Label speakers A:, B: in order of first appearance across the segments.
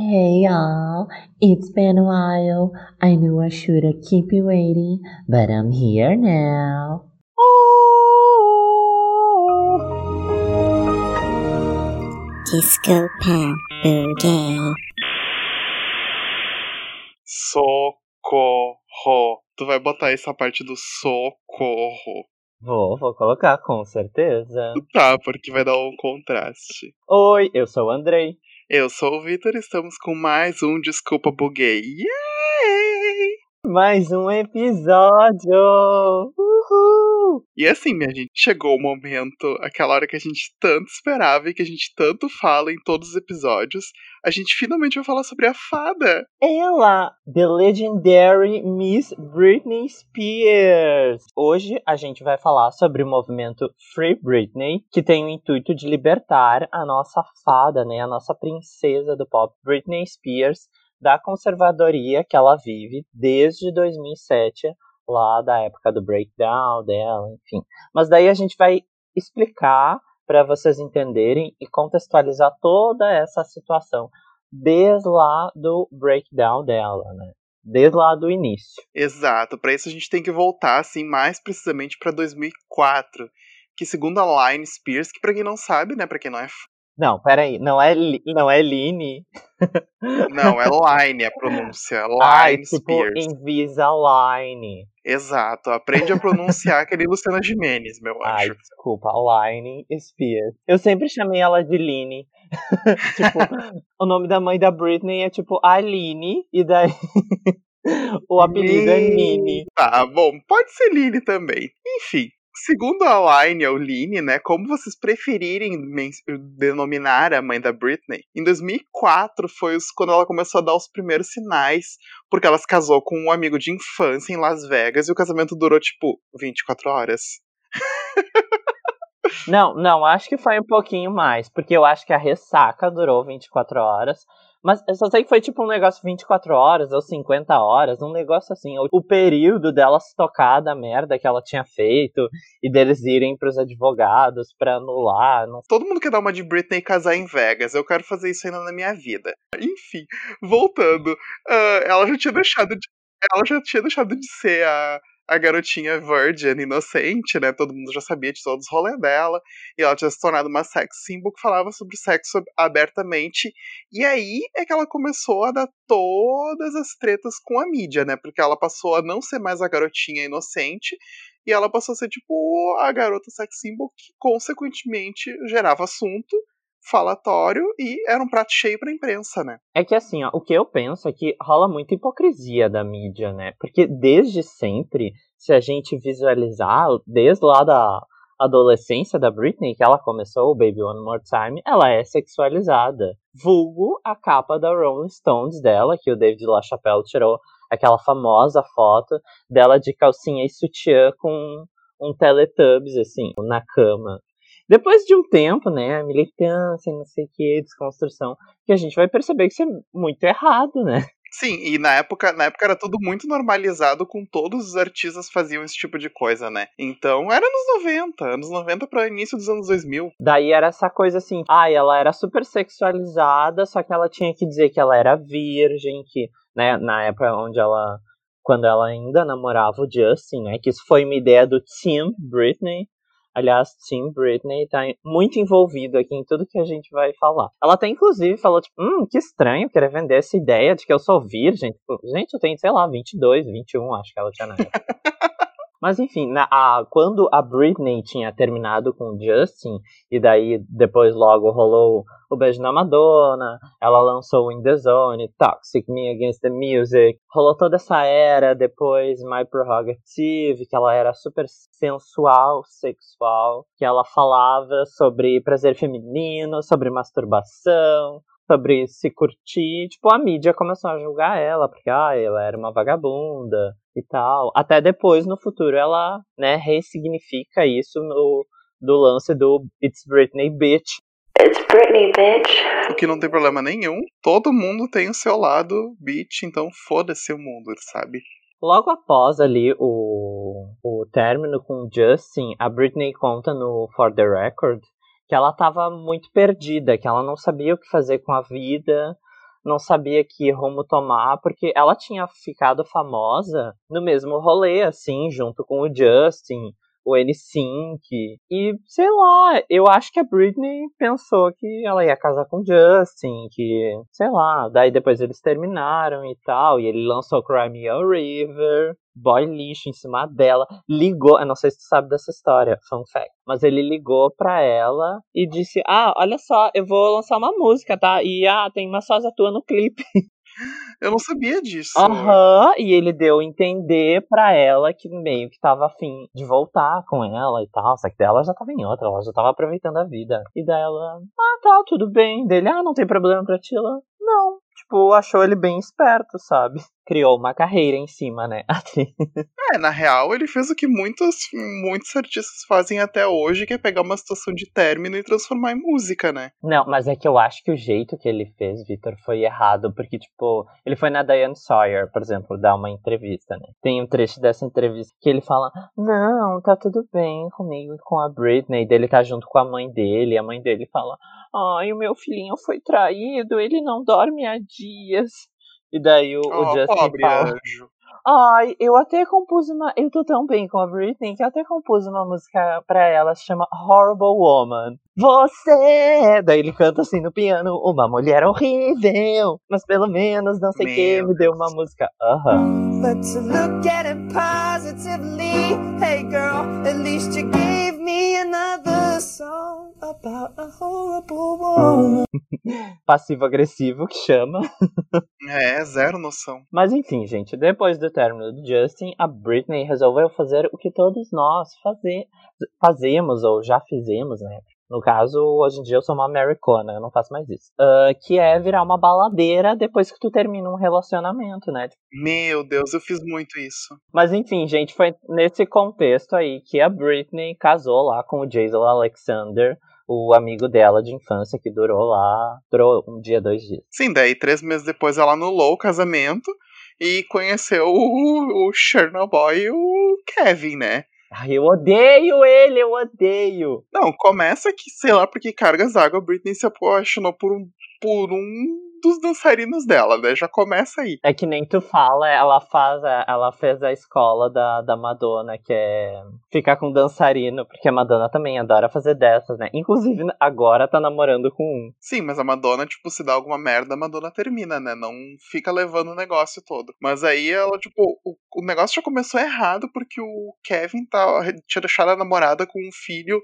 A: Hey y'all, it's been a while. I knew I should have keep you waiting, but I'm here now.
B: Disco Pop Boogie.
C: Socorro. Tu vai botar essa parte do socorro.
D: Vou, vou colocar, com certeza.
C: Tá, porque vai dar um contraste.
D: Oi, eu sou o Andrei.
C: Eu sou o Vitor, estamos com mais um Desculpa Buguei. Yay!
D: Mais um episódio!
C: E assim, minha gente, chegou o momento, aquela hora que a gente tanto esperava e que a gente tanto fala em todos os episódios. A gente finalmente vai falar sobre a fada.
D: Ela, the legendary Miss Britney Spears. Hoje a gente vai falar sobre o movimento Free Britney, que tem o intuito de libertar a nossa fada, né, a nossa princesa do pop, Britney Spears, da conservadoria que ela vive desde 2007, lá da época do breakdown dela, enfim. Mas daí a gente vai explicar para vocês entenderem e contextualizar toda essa situação desde lá do breakdown dela, né? Desde lá do início.
C: Exato, para isso a gente tem que voltar assim mais precisamente para 2004, que segundo a Line Spears, que para quem não sabe, né, para quem não é
D: não, peraí, não é, não é Line?
C: Não, é Line a pronúncia. Line
D: Ai, tipo
C: Spears.
D: Invisalign.
C: Exato, aprende a pronunciar aquele Luciana Gimenez, meu
D: Ai,
C: acho.
D: desculpa, Line Spears. Eu sempre chamei ela de Line. tipo, o nome da mãe da Britney é tipo Aline, e daí o apelido é Nini.
C: Tá, bom, pode ser Line também. Enfim, segundo a Line ou Line, né, como vocês preferirem denominar a mãe da Britney, em 2004 foi quando ela começou a dar os primeiros sinais, porque ela se casou com um amigo de infância em Las Vegas e o casamento durou tipo 24 horas.
D: Não, não, acho que foi um pouquinho mais, porque eu acho que a ressaca durou 24 horas. Mas eu só sei que foi tipo um negócio 24 horas ou 50 horas, um negócio assim. O período dela se tocar da merda que ela tinha feito e deles irem pros advogados pra anular. Não...
C: Todo mundo quer dar uma de Britney e casar em Vegas. Eu quero fazer isso ainda na minha vida. Enfim, voltando. Uh, ela já tinha deixado de. Ela já tinha deixado de ser a, a garotinha virgin, inocente, né? Todo mundo já sabia de todos os rolês dela. E ela tinha se tornado uma sex symbol que falava sobre sexo abertamente. E aí é que ela começou a dar todas as tretas com a mídia, né? Porque ela passou a não ser mais a garotinha inocente. E ela passou a ser, tipo, a garota sex symbol que, consequentemente, gerava assunto falatório e era um prato cheio pra imprensa, né?
D: É que assim, ó, o que eu penso é que rola muita hipocrisia da mídia, né? Porque desde sempre, se a gente visualizar, desde lá da adolescência da Britney, que ela começou o Baby One More Time, ela é sexualizada. Vulgo a capa da Rolling Stones dela, que o David LaChapelle tirou aquela famosa foto dela de calcinha e sutiã com um Teletubbies, assim, na cama. Depois de um tempo, né, militância, não sei o que, desconstrução, que a gente vai perceber que isso é muito errado, né?
C: Sim, e na época, na época era tudo muito normalizado, com todos os artistas faziam esse tipo de coisa, né? Então era anos 90, anos 90 para início dos anos 2000.
D: Daí era essa coisa assim, ah, ela era super sexualizada, só que ela tinha que dizer que ela era virgem, que, né, na época onde ela quando ela ainda namorava o Justin, né, que isso foi uma ideia do Tim Britney, Aliás, Tim Britney tá muito envolvido aqui em tudo que a gente vai falar. Ela até inclusive falou, tipo, hum, que estranho querer vender essa ideia de que eu sou virgem. Tipo, gente, eu tenho, sei lá, 22, 21, acho que ela tinha na época. Mas enfim, na, a, quando a Britney tinha terminado com o Justin, e daí depois logo rolou o beijo na Madonna, ela lançou In The Zone, Toxic Me Against the Music, rolou toda essa era, depois My Prerogative, que ela era super sensual, sexual, que ela falava sobre prazer feminino, sobre masturbação, sobre se curtir, tipo, a mídia começou a julgar ela, porque ah, ela era uma vagabunda e tal. Até depois, no futuro, ela, né, ressignifica isso no, do lance do It's Britney Bitch.
B: It's Britney, bitch.
C: O que não tem problema nenhum. Todo mundo tem o seu lado bitch, então foda-se o mundo, sabe?
D: Logo após ali o, o término com Justin, a Britney conta no For the Record que ela estava muito perdida, que ela não sabia o que fazer com a vida, não sabia que rumo tomar, porque ela tinha ficado famosa no mesmo rolê, assim, junto com o Justin, o N5. E, sei lá, eu acho que a Britney pensou que ela ia casar com Justin, que, sei lá, daí depois eles terminaram e tal, e ele lançou Cry Me a River, boy lixo em cima dela, ligou, eu não sei se tu sabe dessa história, fun fact, mas ele ligou pra ela e disse, ah, olha só, eu vou lançar uma música, tá? E, ah, tem uma sósia tua no clipe.
C: Eu não sabia disso.
D: Aham, uhum, e ele deu a entender pra ela que meio que tava afim de voltar com ela e tal. Só que dela já tava em outra, ela já tava aproveitando a vida. E daí ela, ah, tá, tudo bem. Dele, ah, não tem problema pra ti. Ela, não. Tipo, achou ele bem esperto, sabe? criou uma carreira em cima, né?
C: é, na real, ele fez o que muitos, muitos artistas fazem até hoje, que é pegar uma situação de término e transformar em música, né?
D: Não, mas é que eu acho que o jeito que ele fez, Victor, foi errado, porque, tipo, ele foi na Diane Sawyer, por exemplo, dar uma entrevista, né? Tem um trecho dessa entrevista que ele fala: Não, tá tudo bem comigo com a Britney, dele tá junto com a mãe dele, a mãe dele fala: Ai, o meu filhinho foi traído, ele não dorme há dias. E daí o, oh, o Justin
C: pobre anjo.
D: Ai, eu até compus uma. Eu tô tão bem com a Britney que eu até compus uma música pra ela, se chama Horrible Woman. Você! Daí ele canta assim no piano, uma mulher horrível, mas pelo menos não sei o que, me deu uma música. Aham. Uh -huh. Let's look at it positively. Hey girl, at least you gave me another song about a horrible woman. Passivo-agressivo que chama.
C: é, zero noção.
D: Mas enfim, gente, depois do término do Justin, a Britney resolveu fazer o que todos nós faze fazemos ou já fizemos, né? No caso, hoje em dia eu sou uma americana, eu não faço mais isso. Uh, que é virar uma baladeira depois que tu termina um relacionamento, né?
C: Meu Deus, eu fiz muito isso.
D: Mas enfim, gente, foi nesse contexto aí que a Britney casou lá com o Jason Alexander, o amigo dela de infância que durou lá, durou um dia, dois dias.
C: Sim, daí três meses depois ela anulou o casamento e conheceu o, o Chernobyl e o Kevin, né?
D: Ai, eu odeio ele, eu odeio.
C: Não, começa que, sei lá, porque cargas d'água, Britney se apaixonou por um, por um dos dançarinos dela, né? Já começa aí.
D: É que nem tu fala, ela faz, ela fez a escola da, da Madonna, que é ficar com dançarino, porque a Madonna também adora fazer dessas, né? Inclusive, agora tá namorando com um.
C: Sim, mas a Madonna, tipo, se dá alguma merda, a Madonna termina, né? Não fica levando o negócio todo. Mas aí ela, tipo, o, o negócio já começou errado porque o Kevin tá, tinha deixado a namorada com um filho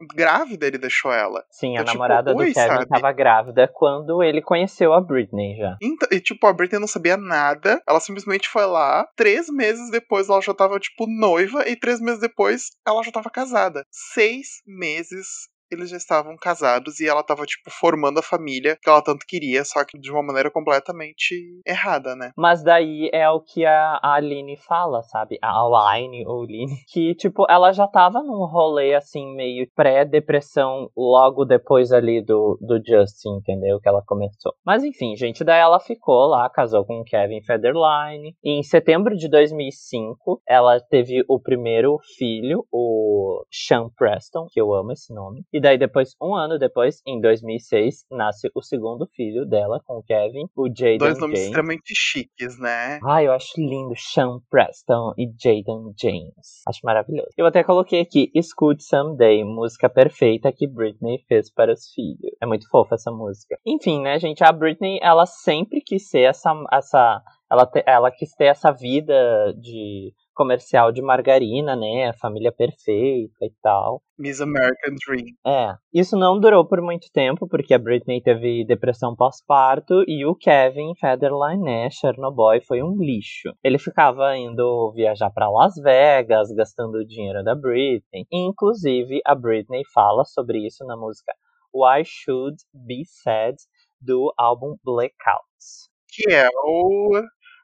C: grávida ele deixou ela.
D: Sim, a então, tipo, namorada do Kevin sabe? tava grávida quando ele conheceu a Britney já.
C: Então, e tipo, a Britney não sabia nada, ela simplesmente foi lá, três meses depois ela já tava, tipo, noiva, e três meses depois ela já tava casada. Seis meses eles já estavam casados e ela tava, tipo, formando a família que ela tanto queria, só que de uma maneira completamente errada, né?
D: Mas daí é o que a Aline fala, sabe? A Aline ou Aline, que, tipo, ela já tava num rolê, assim, meio pré-depressão logo depois ali do, do Justin, entendeu? Que ela começou. Mas enfim, gente, daí ela ficou lá, casou com o Kevin Federline. Em setembro de 2005, ela teve o primeiro filho, o Sean Preston, que eu amo esse nome. Daí depois, um ano depois, em 2006, nasce o segundo filho dela com o Kevin, o Jaden
C: Dois nomes James. extremamente chiques, né?
D: Ah, eu acho lindo. Sean Preston e Jaden James. Acho maravilhoso. Eu até coloquei aqui, Escute Someday, música perfeita que Britney fez para os filhos. É muito fofa essa música. Enfim, né, gente, a Britney, ela sempre quis ser essa... essa ela, te, ela quis ter essa vida de comercial de margarina, né? A família perfeita e tal.
C: Miss American Dream.
D: É. Isso não durou por muito tempo, porque a Britney teve depressão pós-parto e o Kevin Federline, né? Chernobyl, foi um lixo. Ele ficava indo viajar para Las Vegas, gastando o dinheiro da Britney. Inclusive, a Britney fala sobre isso na música Why Should Be Sad do álbum Blackouts.
C: Que é o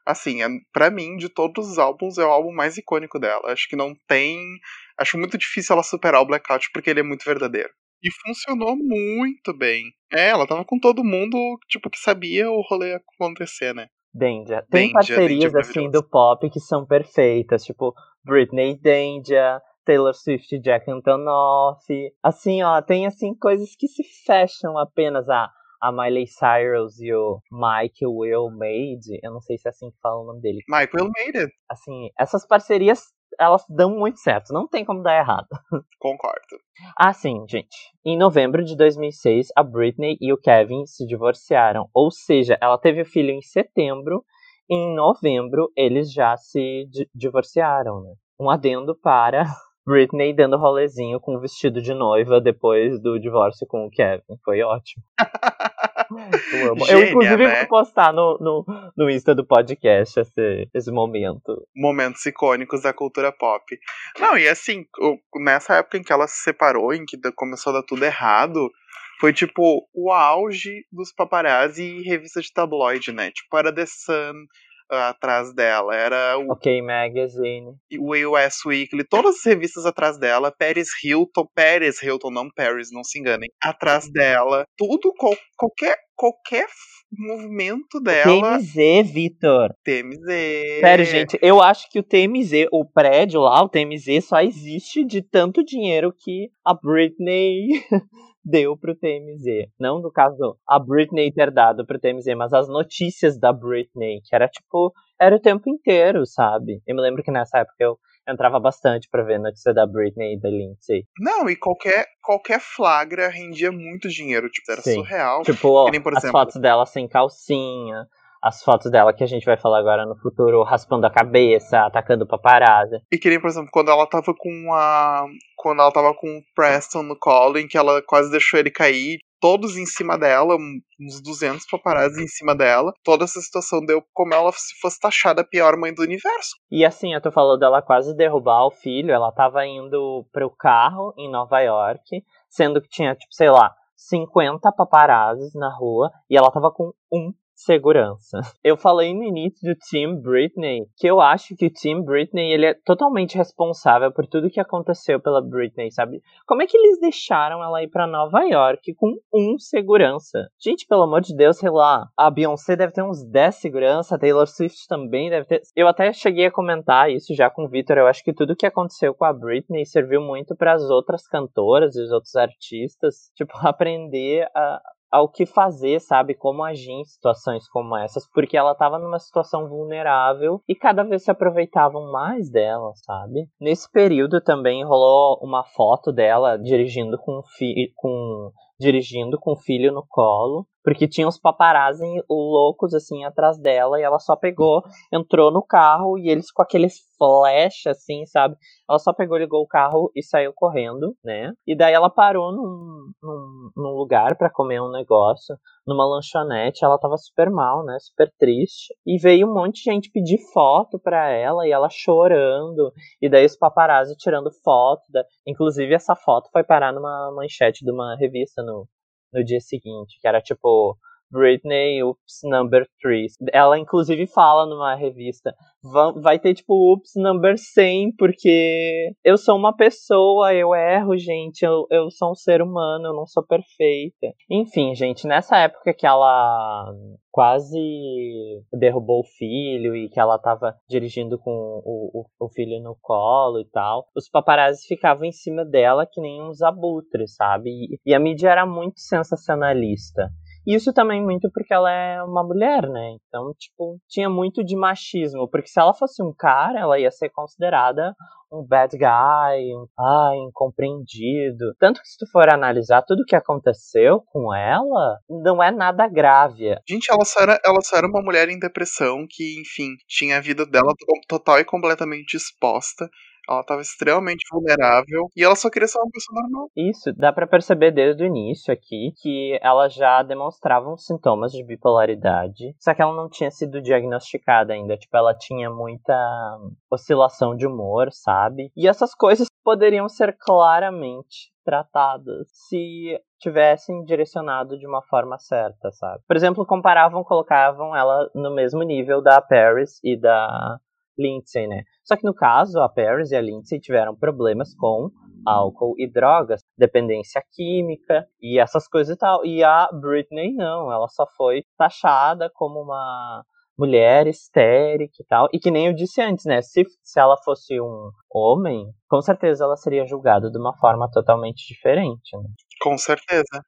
C: assim, é, para mim, de todos os álbuns, é o álbum mais icônico dela. Acho que não tem. Acho muito difícil ela superar o Blackout porque ele é muito verdadeiro. E funcionou muito bem. É, ela tava com todo mundo, tipo, que sabia o rolê acontecer, né?
D: Dendia. Tem Dendia, parcerias, Dendia assim, do pop que são perfeitas. Tipo, Britney Dendia, Taylor Swift e Jack Antonoff. Assim, ó, tem, assim, coisas que se fecham apenas a a Miley Cyrus e o Mike Will Made, eu não sei se é assim que fala o nome dele.
C: Michael made.
D: Assim, essas parcerias, elas dão muito certo, não tem como dar errado.
C: Concordo.
D: Ah, sim, gente. Em novembro de 2006, a Britney e o Kevin se divorciaram. Ou seja, ela teve o filho em setembro. E em novembro, eles já se di divorciaram, né? Um adendo para Britney dando rolezinho com o vestido de noiva depois do divórcio com o Kevin. Foi ótimo. Eu, amo. eu
C: Gênia,
D: inclusive,
C: né?
D: vou postar no, no, no Insta do podcast esse, esse momento.
C: Momentos icônicos da cultura pop. Não, e assim, nessa época em que ela se separou, em que começou a dar tudo errado, foi tipo o auge dos paparazzi e revista de tabloide, né? Tipo, era The Sun atrás dela, era o,
D: Ok, Magazine.
C: o US Weekly, todas as revistas atrás dela, Paris Hilton, Paris Hilton, não Paris, não se enganem, atrás dela, tudo, qual- qualquer, qualquer movimento dela,
D: TMZ, Vitor.
C: TMZ.
D: Sério, gente, eu acho que o TMZ, o prédio lá, o TMZ, só existe de tanto dinheiro que a Britney deu pro TMZ. Não, no caso, a Britney ter dado pro TMZ, mas as notícias da Britney, que era tipo, era o tempo inteiro, sabe? Eu me lembro que nessa época eu entrava bastante pra ver notícia da Britney e da Lindsay.
C: Não, e qualquer, qualquer flagra rendia muito dinheiro, tipo, era
D: Sim.
C: surreal.
D: Tipo, ó,
C: nem, por
D: as
C: exemplo-
D: fotos dela sem calcinha, as fotos dela que a gente vai falar agora no futuro, raspando a cabeça, atacando paparazzi.
C: E que nem, por exemplo, quando ela tava com a. Quando ela tava com o Preston no colo, em que ela quase deixou ele cair, todos em cima dela, uns 200 paparazzi em cima dela. Toda essa situação deu como ela se fosse taxada a pior mãe do universo.
D: E assim, eu tô falando dela quase derrubar o filho, ela tava indo pro carro em Nova York, sendo que tinha, tipo, sei lá, 50 paparazzis na rua, e ela tava com um segurança. Eu falei no início do Team Britney que eu acho que o Team Britney ele é totalmente responsável por tudo que aconteceu pela Britney, sabe? Como é que eles deixaram ela ir pra Nova York com um segurança? Gente, pelo amor de Deus, sei lá, a Beyoncé deve ter uns 10 segurança, a Taylor Swift também deve ter. Eu até cheguei a comentar isso já com o Victor, eu acho que tudo que aconteceu com a Britney serviu muito para as outras cantoras e os outros artistas, tipo, aprender a ao que fazer, sabe? Como agir em situações como essas, porque ela tava numa situação vulnerável e cada vez se aproveitavam mais dela, sabe? Nesse período também rolou uma foto dela dirigindo com, fi com dirigindo com o filho no colo, porque tinha uns paparazzi loucos assim atrás dela e ela só pegou, entrou no carro e eles com aqueles flash assim, sabe? Ela só pegou, ligou o carro e saiu correndo, né? E daí ela parou num, num, num lugar para comer um negócio, numa lanchonete. Ela tava super mal, né? Super triste. E veio um monte de gente pedir foto pra ela e ela chorando. E daí os paparazzi tirando foto. Da... Inclusive, essa foto foi parar numa manchete de uma revista no, no dia seguinte, que era tipo. Britney Oops Number 3. Ela inclusive fala numa revista, vai ter tipo Oops Number 100, porque eu sou uma pessoa, eu erro, gente, eu, eu sou um ser humano, eu não sou perfeita. Enfim, gente, nessa época que ela quase derrubou o filho e que ela tava dirigindo com o, o, o filho no colo e tal, os paparazzi ficavam em cima dela que nem uns abutres, sabe? E, e a mídia era muito sensacionalista. Isso também muito porque ela é uma mulher, né? Então, tipo, tinha muito de machismo. Porque se ela fosse um cara, ela ia ser considerada um bad guy, um ai, incompreendido. Tanto que se tu for analisar tudo que aconteceu com ela, não é nada grave.
C: Gente, ela só, era, ela só era uma mulher em depressão que, enfim, tinha a vida dela to- total e completamente exposta. Ela tava extremamente vulnerável e ela só queria ser uma pessoa normal.
D: Isso, dá pra perceber desde o início aqui que ela já demonstrava uns sintomas de bipolaridade, só que ela não tinha sido diagnosticada ainda, tipo, ela tinha muita oscilação de humor, sabe? E essas coisas poderiam ser claramente tratadas se tivessem direcionado de uma forma certa, sabe? Por exemplo, comparavam, colocavam ela no mesmo nível da Paris e da Lindsay, né? Só que no caso, a Paris e a Lindsay tiveram problemas com álcool e drogas, dependência química e essas coisas e tal. E a Britney não, ela só foi taxada como uma mulher histérica e tal. E que nem eu disse antes, né? Se, se ela fosse um homem, com certeza ela seria julgada de uma forma totalmente diferente, né?
C: Com certeza.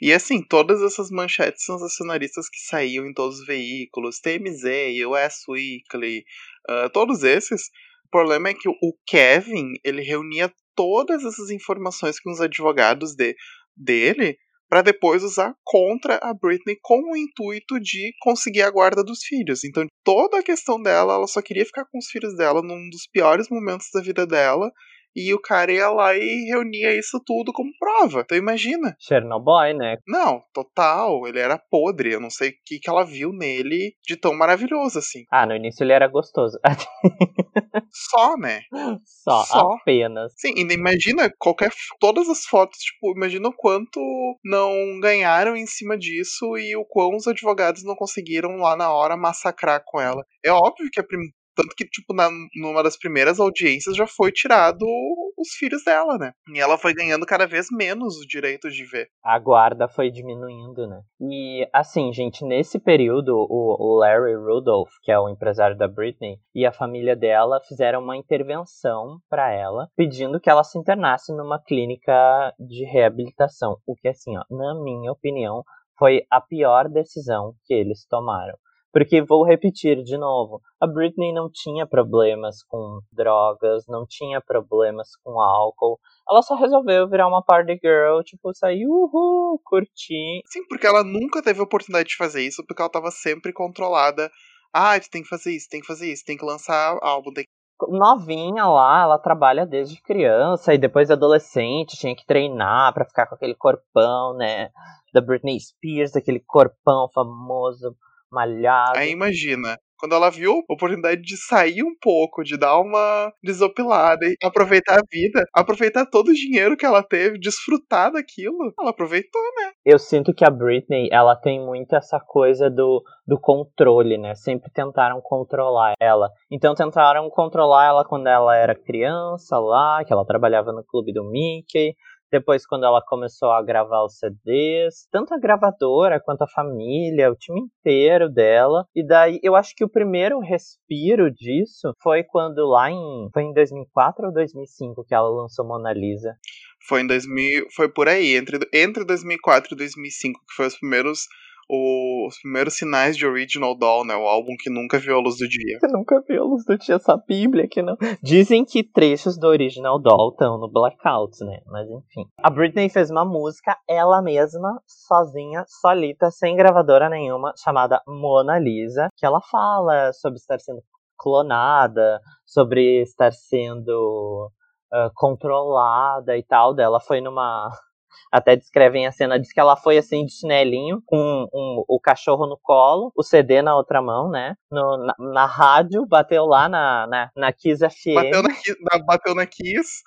C: E assim, todas essas manchetes sensacionalistas que saíam em todos os veículos, TMZ, US Weekly, uh, todos esses, o problema é que o Kevin, ele reunia todas essas informações com os advogados de, dele para depois usar contra a Britney com o intuito de conseguir a guarda dos filhos. Então, toda a questão dela, ela só queria ficar com os filhos dela num dos piores momentos da vida dela e o cara ia lá e reunia isso tudo como prova. Então imagina.
D: Chernobyl, né?
C: Não, total. Ele era podre. Eu não sei o que, que ela viu nele de tão maravilhoso assim.
D: Ah, no início ele era gostoso.
C: Só, né?
D: Só, Só. apenas.
C: Sim, e imagina qualquer. Todas as fotos, tipo, imagina o quanto não ganharam em cima disso e o quão os advogados não conseguiram lá na hora massacrar com ela. É óbvio que a, prim tanto que, tipo, na, numa das primeiras audiências já foi tirado os filhos dela, né? E ela foi ganhando cada vez menos o direito de ver.
D: A guarda foi diminuindo, né? E, assim, gente, nesse período, o, Larry Rudolph, que é o empresário da Britney, e a família dela fizeram uma intervenção para ela, pedindo que ela se internasse numa clínica de reabilitação. O que, assim, ó, na minha opinião, foi a pior decisão que eles tomaram. Porque vou repetir de novo, a Britney não tinha problemas com drogas, não tinha problemas com álcool. Ela só resolveu virar uma party girl, tipo, sair, uhul, curtir.
C: Sim, porque ela nunca teve a oportunidade de fazer isso, porque ela tava sempre controlada. Ah, tu tem que fazer isso, tem que fazer isso, tem que lançar álbum, tem
D: novinha lá, ela trabalha desde criança e depois adolescente, tinha que treinar para ficar com aquele corpão, né, da Britney Spears, aquele corpão famoso malhado.
C: Aí imagina, quando ela viu a oportunidade de sair um pouco, de dar uma desopilada e aproveitar a vida, aproveitar todo o dinheiro que ela teve, desfrutar daquilo, ela aproveitou, né?
D: Eu sinto que a Britney, ela tem muito essa coisa do, do controle, né? Sempre tentaram controlar ela. Então tentaram controlar ela quando ela era criança lá, que ela trabalhava no clube do Mickey. Depois, quando ela começou a gravar os CDs, tanto a gravadora quanto a família, o time inteiro dela. E daí, eu acho que o primeiro respiro disso foi quando lá em. Foi em 2004 ou 2005 que ela lançou Mona Lisa?
C: Foi em 2000. Foi por aí, entre, entre 2004 e 2005, que foi os primeiros os primeiros sinais de Original Doll, né? O álbum que nunca viu a luz do dia.
D: Que nunca viu a luz do dia, essa bíblia que não. Dizem que trechos do Original Doll estão no Blackout, né? Mas enfim. A Britney fez uma música, ela mesma, sozinha, solita, sem gravadora nenhuma, chamada Mona Lisa, que ela fala sobre estar sendo clonada, sobre estar sendo uh, controlada e tal. Dela foi numa até descrevem a cena, diz que ela foi assim de chinelinho, com um, o cachorro no colo, o CD na outra mão, né? No, na, na rádio, bateu lá na, na, na Kiss FM.
C: Bateu na, bateu na Kiss.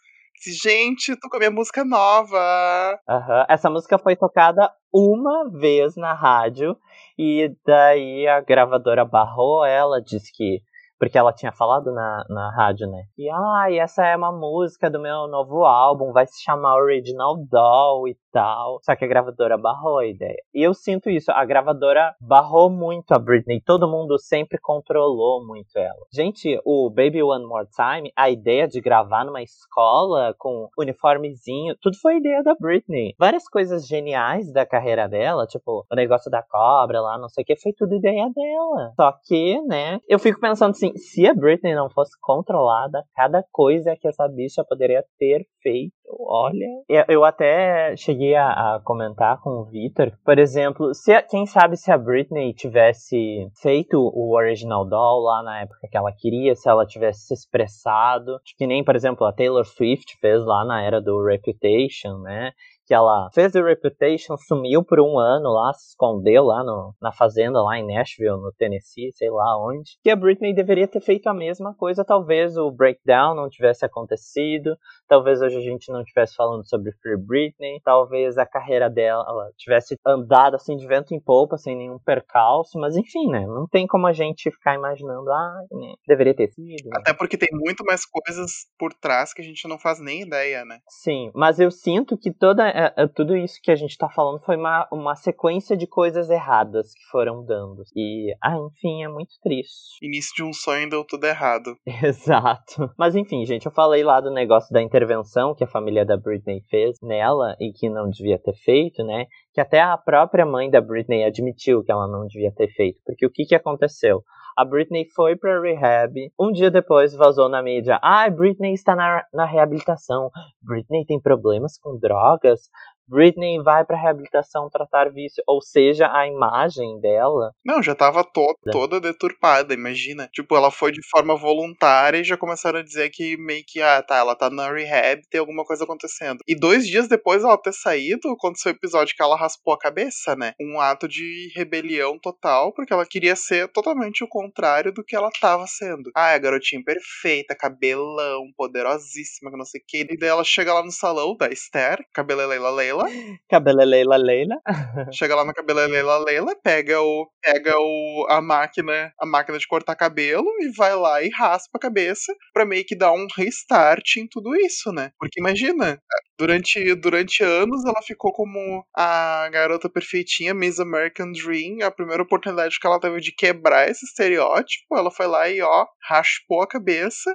C: Gente, tô com a minha música nova.
D: Uhum. Essa música foi tocada uma vez na rádio. E daí a gravadora barrou ela, disse que porque ela tinha falado na, na rádio, né? E, ai, ah, essa é uma música do meu novo álbum, vai se chamar Original Doll e tal. Só que a gravadora barrou a ideia. E eu sinto isso, a gravadora barrou muito a Britney. Todo mundo sempre controlou muito ela. Gente, o Baby One More Time, a ideia de gravar numa escola com uniformezinho, tudo foi ideia da Britney. Várias coisas geniais da carreira dela, tipo o negócio da cobra lá, não sei o que, foi tudo ideia dela. Só que, né, eu fico pensando assim, se a Britney não fosse controlada, cada coisa que essa bicha poderia ter feito, olha. Eu até cheguei a, a comentar com o Victor, por exemplo, se quem sabe se a Britney tivesse feito o Original Doll lá na época que ela queria, se ela tivesse se expressado, que nem, por exemplo, a Taylor Swift fez lá na era do Reputation, né? Que ela fez o Reputation, sumiu por um ano lá, se escondeu lá no, na fazenda lá em Nashville, no Tennessee, sei lá onde. Que a Britney deveria ter feito a mesma coisa, talvez o breakdown não tivesse acontecido, talvez hoje a gente não estivesse falando sobre Free Britney, talvez a carreira dela tivesse andado assim de vento em polpa, sem nenhum percalço, mas enfim, né, não tem como a gente ficar imaginando, ah, né, deveria ter sido. Né?
C: Até porque tem muito mais coisas por trás que a gente não faz nem ideia, né?
D: Sim, mas eu sinto que toda é, é, tudo isso que a gente tá falando foi uma, uma sequência de coisas erradas que foram dando. E, ah, enfim, é muito triste.
C: Início de um sonho deu tudo errado.
D: Exato. Mas enfim, gente, eu falei lá do negócio da intervenção que a família da Britney fez nela e que não devia ter feito, né? Que até a própria mãe da Britney admitiu que ela não devia ter feito. Porque o que, que aconteceu? A Britney foi pra rehab. Um dia depois vazou na mídia: Ah, Britney está na, na reabilitação. Britney tem problemas com drogas. Britney vai pra reabilitação tratar vício, ou seja, a imagem dela.
C: Não, já tava to toda deturpada, imagina. Tipo, ela foi de forma voluntária e já começaram a dizer que meio que, ah, tá, ela tá na rehab, tem alguma coisa acontecendo. E dois dias depois ela ter saído, aconteceu o episódio que ela raspou a cabeça, né? Um ato de rebelião total, porque ela queria ser totalmente o contrário do que ela tava sendo. Ah, é a garotinha perfeita, cabelão, poderosíssima, que não sei o que. E daí ela chega lá no salão da Esther, cabelo Leila Leila Leila.
D: Cabeleleila Leila.
C: Chega lá na Cabeleleila Leila, pega o pega o a máquina, a máquina de cortar cabelo e vai lá e raspa a cabeça para meio que dar um restart em tudo isso, né? Porque imagina, durante durante anos ela ficou como a garota perfeitinha, Miss American Dream, a primeira oportunidade que ela teve de quebrar esse estereótipo, ela foi lá e ó, raspou a cabeça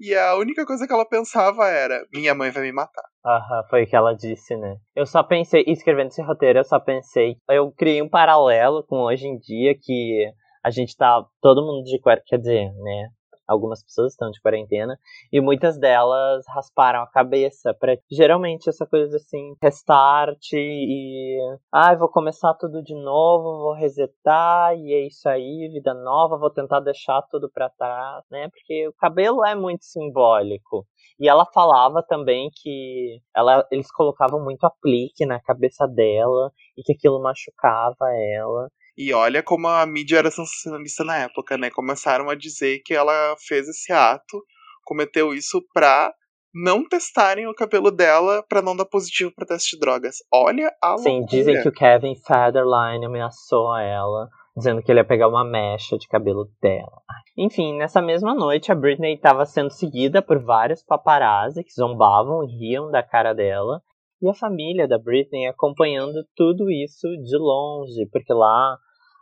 C: e a única coisa que ela pensava era: minha mãe vai me matar.
D: Aham, foi o que ela disse, né? Eu só pensei, escrevendo esse roteiro, eu só pensei. Eu criei um paralelo com hoje em dia que a gente tá. Todo mundo de quarto, quer dizer, né? Algumas pessoas estão de quarentena e muitas delas rasparam a cabeça para geralmente essa coisa assim restart e ai ah, vou começar tudo de novo vou resetar e é isso aí vida nova vou tentar deixar tudo para trás né porque o cabelo é muito simbólico e ela falava também que ela, eles colocavam muito aplique na cabeça dela e que aquilo machucava ela.
C: E olha como a mídia era sensacionalista na época, né? Começaram a dizer que ela fez esse ato, cometeu isso pra não testarem o cabelo dela para não dar positivo para teste de drogas. Olha a
D: Sim,
C: loucura.
D: dizem que o Kevin Federline ameaçou ela, dizendo que ele ia pegar uma mecha de cabelo dela. Enfim, nessa mesma noite a Britney estava sendo seguida por vários paparazzi que zombavam e riam da cara dela. E a família da Britney acompanhando tudo isso de longe, porque lá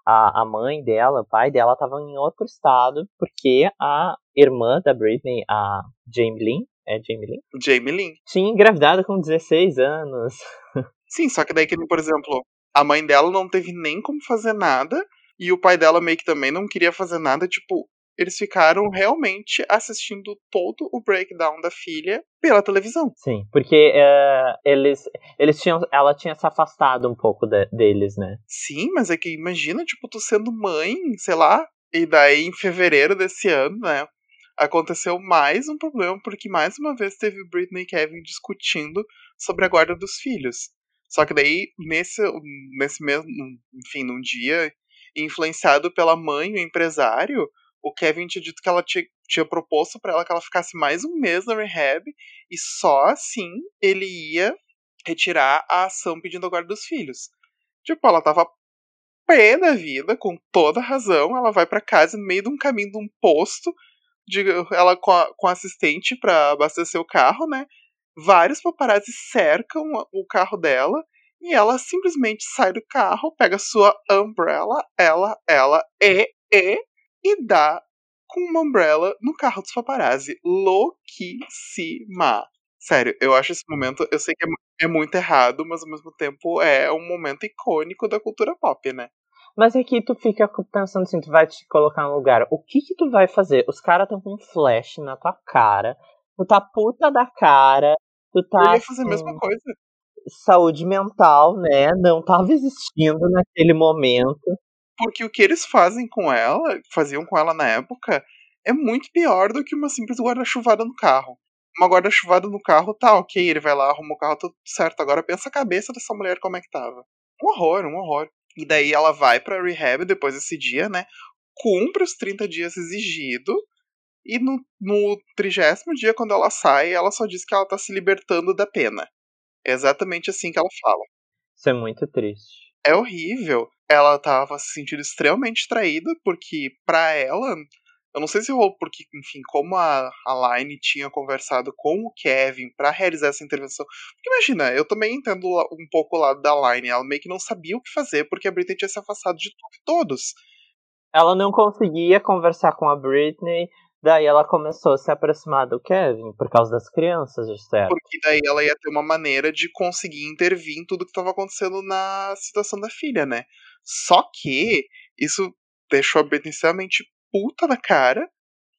D: a, a mãe dela, o pai dela, estavam em outro estado, porque a irmã da Britney, a Jamie Lynn, é Jamie Lynn?
C: Jamie Lynn.
D: Tinha engravidado com 16 anos.
C: Sim, só que daí que, por exemplo, a mãe dela não teve nem como fazer nada, e o pai dela meio que também não queria fazer nada, tipo, eles ficaram realmente assistindo todo o breakdown da filha pela televisão.
D: Sim, porque uh, eles, eles tinham, ela tinha se afastado um pouco de, deles, né?
C: Sim, mas é que imagina, tipo, tu sendo mãe, sei lá, e daí em fevereiro desse ano, né? Aconteceu mais um problema, porque mais uma vez teve Britney e Kevin discutindo sobre a guarda dos filhos. Só que daí, nesse, nesse mesmo, enfim, num dia, influenciado pela mãe, o empresário, o Kevin tinha dito que ela tinha, tinha proposto para ela que ela ficasse mais um mês na rehab e só assim ele ia retirar a ação pedindo a guarda dos filhos. Tipo, ela tava pé da vida, com toda razão, ela vai para casa no meio de um caminho de um posto, de, ela com, a, com assistente para abastecer o carro, né? Vários paparazzi cercam o carro dela e ela simplesmente sai do carro, pega sua umbrella, ela, ela e, e e dá com uma umbrella no carro dos paparazzi. Louquíssima. Sério, eu acho esse momento, eu sei que é, é, muito errado, mas ao mesmo tempo é um momento icônico da cultura pop, né?
D: Mas é que tu fica pensando assim, tu vai te colocar no lugar, o que que tu vai fazer? Os caras estão com um flash na tua cara, tu tá puta da cara, tu tá...
C: Eu ia fazer assim, a mesma coisa.
D: Saúde mental, né, não tava existindo naquele momento.
C: Porque o que eles fazem com ela, faziam com ela na época, é muito pior do que uma simples guarda-chuvada no carro. Uma guarda-chuvada no carro, tá, ok, ele vai lá, arruma o carro tudo certo. Agora pensa a cabeça dessa mulher como é que tava. Um horror, um horror. E daí ela vai pra rehab depois desse dia, né? Cumpre os 30 dias exigido. E no, no trigésimo dia, quando ela sai, ela só diz que ela tá se libertando da pena. É exatamente assim que ela fala.
D: Isso é muito triste.
C: É horrível ela estava se sentindo extremamente traída, porque para ela Eu não sei se rolou porque, enfim, como a, a Line tinha conversado com o Kevin para realizar essa intervenção. Porque imagina, eu também entendo um pouco o lado da Line. Ela meio que não sabia o que fazer porque a Britney tinha se afastado de todos.
D: Ela não conseguia conversar com a Britney, daí ela começou a se aproximar do Kevin por causa das crianças, certo.
C: Porque daí ela ia ter uma maneira de conseguir intervir em tudo que estava acontecendo na situação da filha, né? Só que isso deixou a Britney extremamente puta na cara,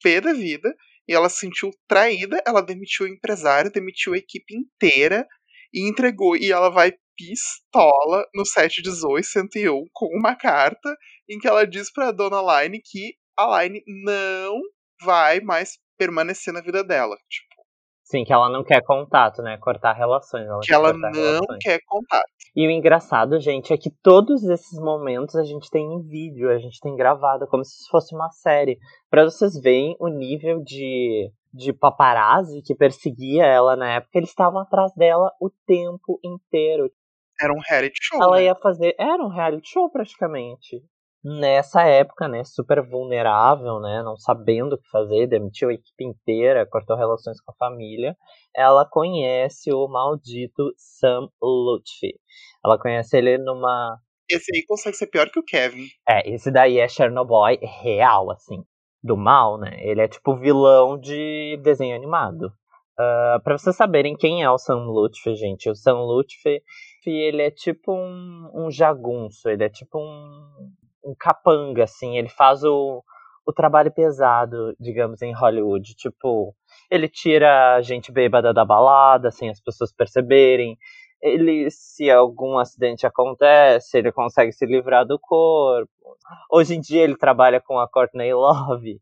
C: pé da vida, e ela se sentiu traída, ela demitiu o empresário, demitiu a equipe inteira e entregou. E ela vai pistola no 718-101 com uma carta em que ela diz pra dona Line que a Line não vai mais permanecer na vida dela. Tipo,
D: Sim, que ela não quer contato, né? Cortar relações. Ela
C: que ela não
D: relações.
C: quer contato.
D: E o engraçado, gente, é que todos esses momentos a gente tem em vídeo, a gente tem gravado, como se fosse uma série. Pra vocês verem o nível de, de paparazzi que perseguia ela na época, eles estavam atrás dela o tempo inteiro.
C: Era um reality show.
D: Ela
C: né?
D: ia fazer. Era um reality show praticamente. Nessa época, né, super vulnerável, né, não sabendo o que fazer, demitiu a equipe inteira, cortou relações com a família, ela conhece o maldito Sam Lutfi. Ela conhece ele numa.
C: Esse aí consegue ser pior que o Kevin.
D: É, esse daí é Chernobyl real, assim, do mal, né? Ele é tipo vilão de desenho animado. Uh, para vocês saberem quem é o Sam Lutfi, gente, o Sam Lutfi, ele é tipo um, um jagunço, ele é tipo um, um capanga, assim, ele faz o, o trabalho pesado, digamos, em Hollywood. Tipo, ele tira a gente bêbada da balada, sem as pessoas perceberem. Ele, se algum acidente acontece, ele consegue se livrar do corpo. Hoje em dia ele trabalha com a Courtney Love.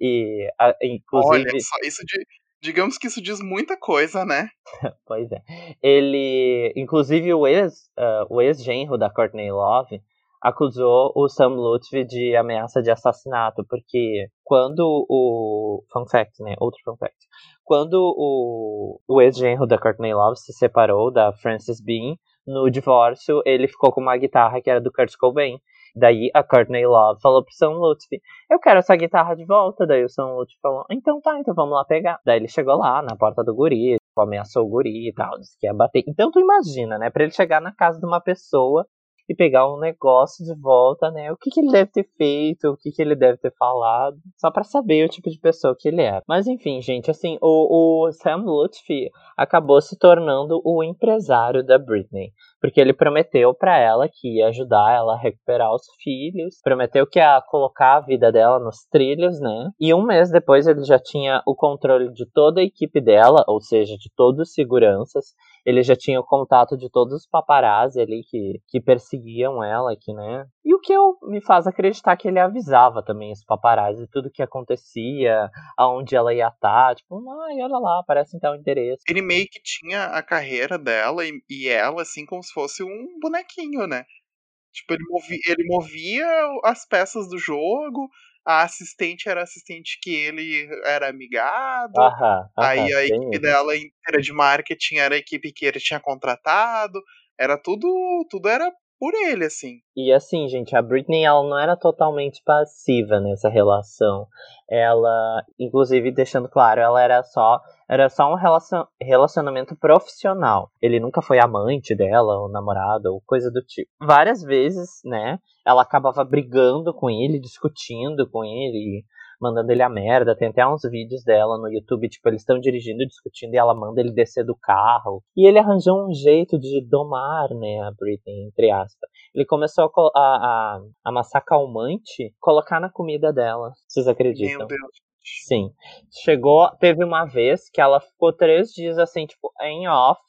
D: E, a, inclusive.
C: Olha só, isso de. Digamos que isso diz muita coisa, né?
D: Pois é. Ele, inclusive o ex, uh, o ex-genro da Courtney Love acusou o Sam Lutfi de ameaça de assassinato, porque quando o fun fact, né, outro fun fact, quando o, o ex-genro da Courtney Love se separou da Frances Bean, no divórcio ele ficou com uma guitarra que era do Kurt Cobain. Daí a Courtney Love falou pro Sam Lutfi, eu quero essa guitarra de volta. Daí o Sam Lutfi falou, então tá, então vamos lá pegar. Daí ele chegou lá na porta do guri, ameaçou o guri e tal, disse que ia bater. Então tu imagina, né, pra ele chegar na casa de uma pessoa e pegar um negócio de volta, né? O que, que ele deve ter feito, o que, que ele deve ter falado, só para saber o tipo de pessoa que ele é. Mas enfim, gente, assim, o, o Sam Lutfi acabou se tornando o empresário da Britney, porque ele prometeu para ela que ia ajudar ela a recuperar os filhos, prometeu que ia colocar a vida dela nos trilhos, né? E um mês depois ele já tinha o controle de toda a equipe dela, ou seja, de todos os seguranças, ele já tinha o contato de todos os paparazzi ali que, que perseguiam ela aqui, né? E o que eu, me faz acreditar que ele avisava também os paparazzi tudo que acontecia, aonde ela ia estar, tipo, ai, olha lá, parece então interesse.
C: Ele meio que tinha a carreira dela e, e ela, assim, como se fosse um bonequinho, né? Tipo, ele movia, ele movia as peças do jogo, a assistente era a assistente que ele era amigado.
D: Aham,
C: Aí a equipe
D: isso.
C: dela inteira de marketing era a equipe que ele tinha contratado. Era tudo, tudo era por ele, assim.
D: E assim, gente, a Britney ela não era totalmente passiva nessa relação. Ela, inclusive, deixando claro, ela era só era só um relacion, relacionamento profissional. Ele nunca foi amante dela, ou namorado, ou coisa do tipo. Várias vezes, né, ela acabava brigando com ele, discutindo com ele, mandando ele a merda. Tem até uns vídeos dela no YouTube, tipo, eles estão dirigindo, discutindo, e ela manda ele descer do carro. E ele arranjou um jeito de domar, né, a Britney, entre aspas. Ele começou a, a, a amassar calmante, colocar na comida dela. Vocês acreditam?
C: Meu Deus.
D: Sim. Chegou, teve uma vez que ela ficou três dias assim, tipo, em off,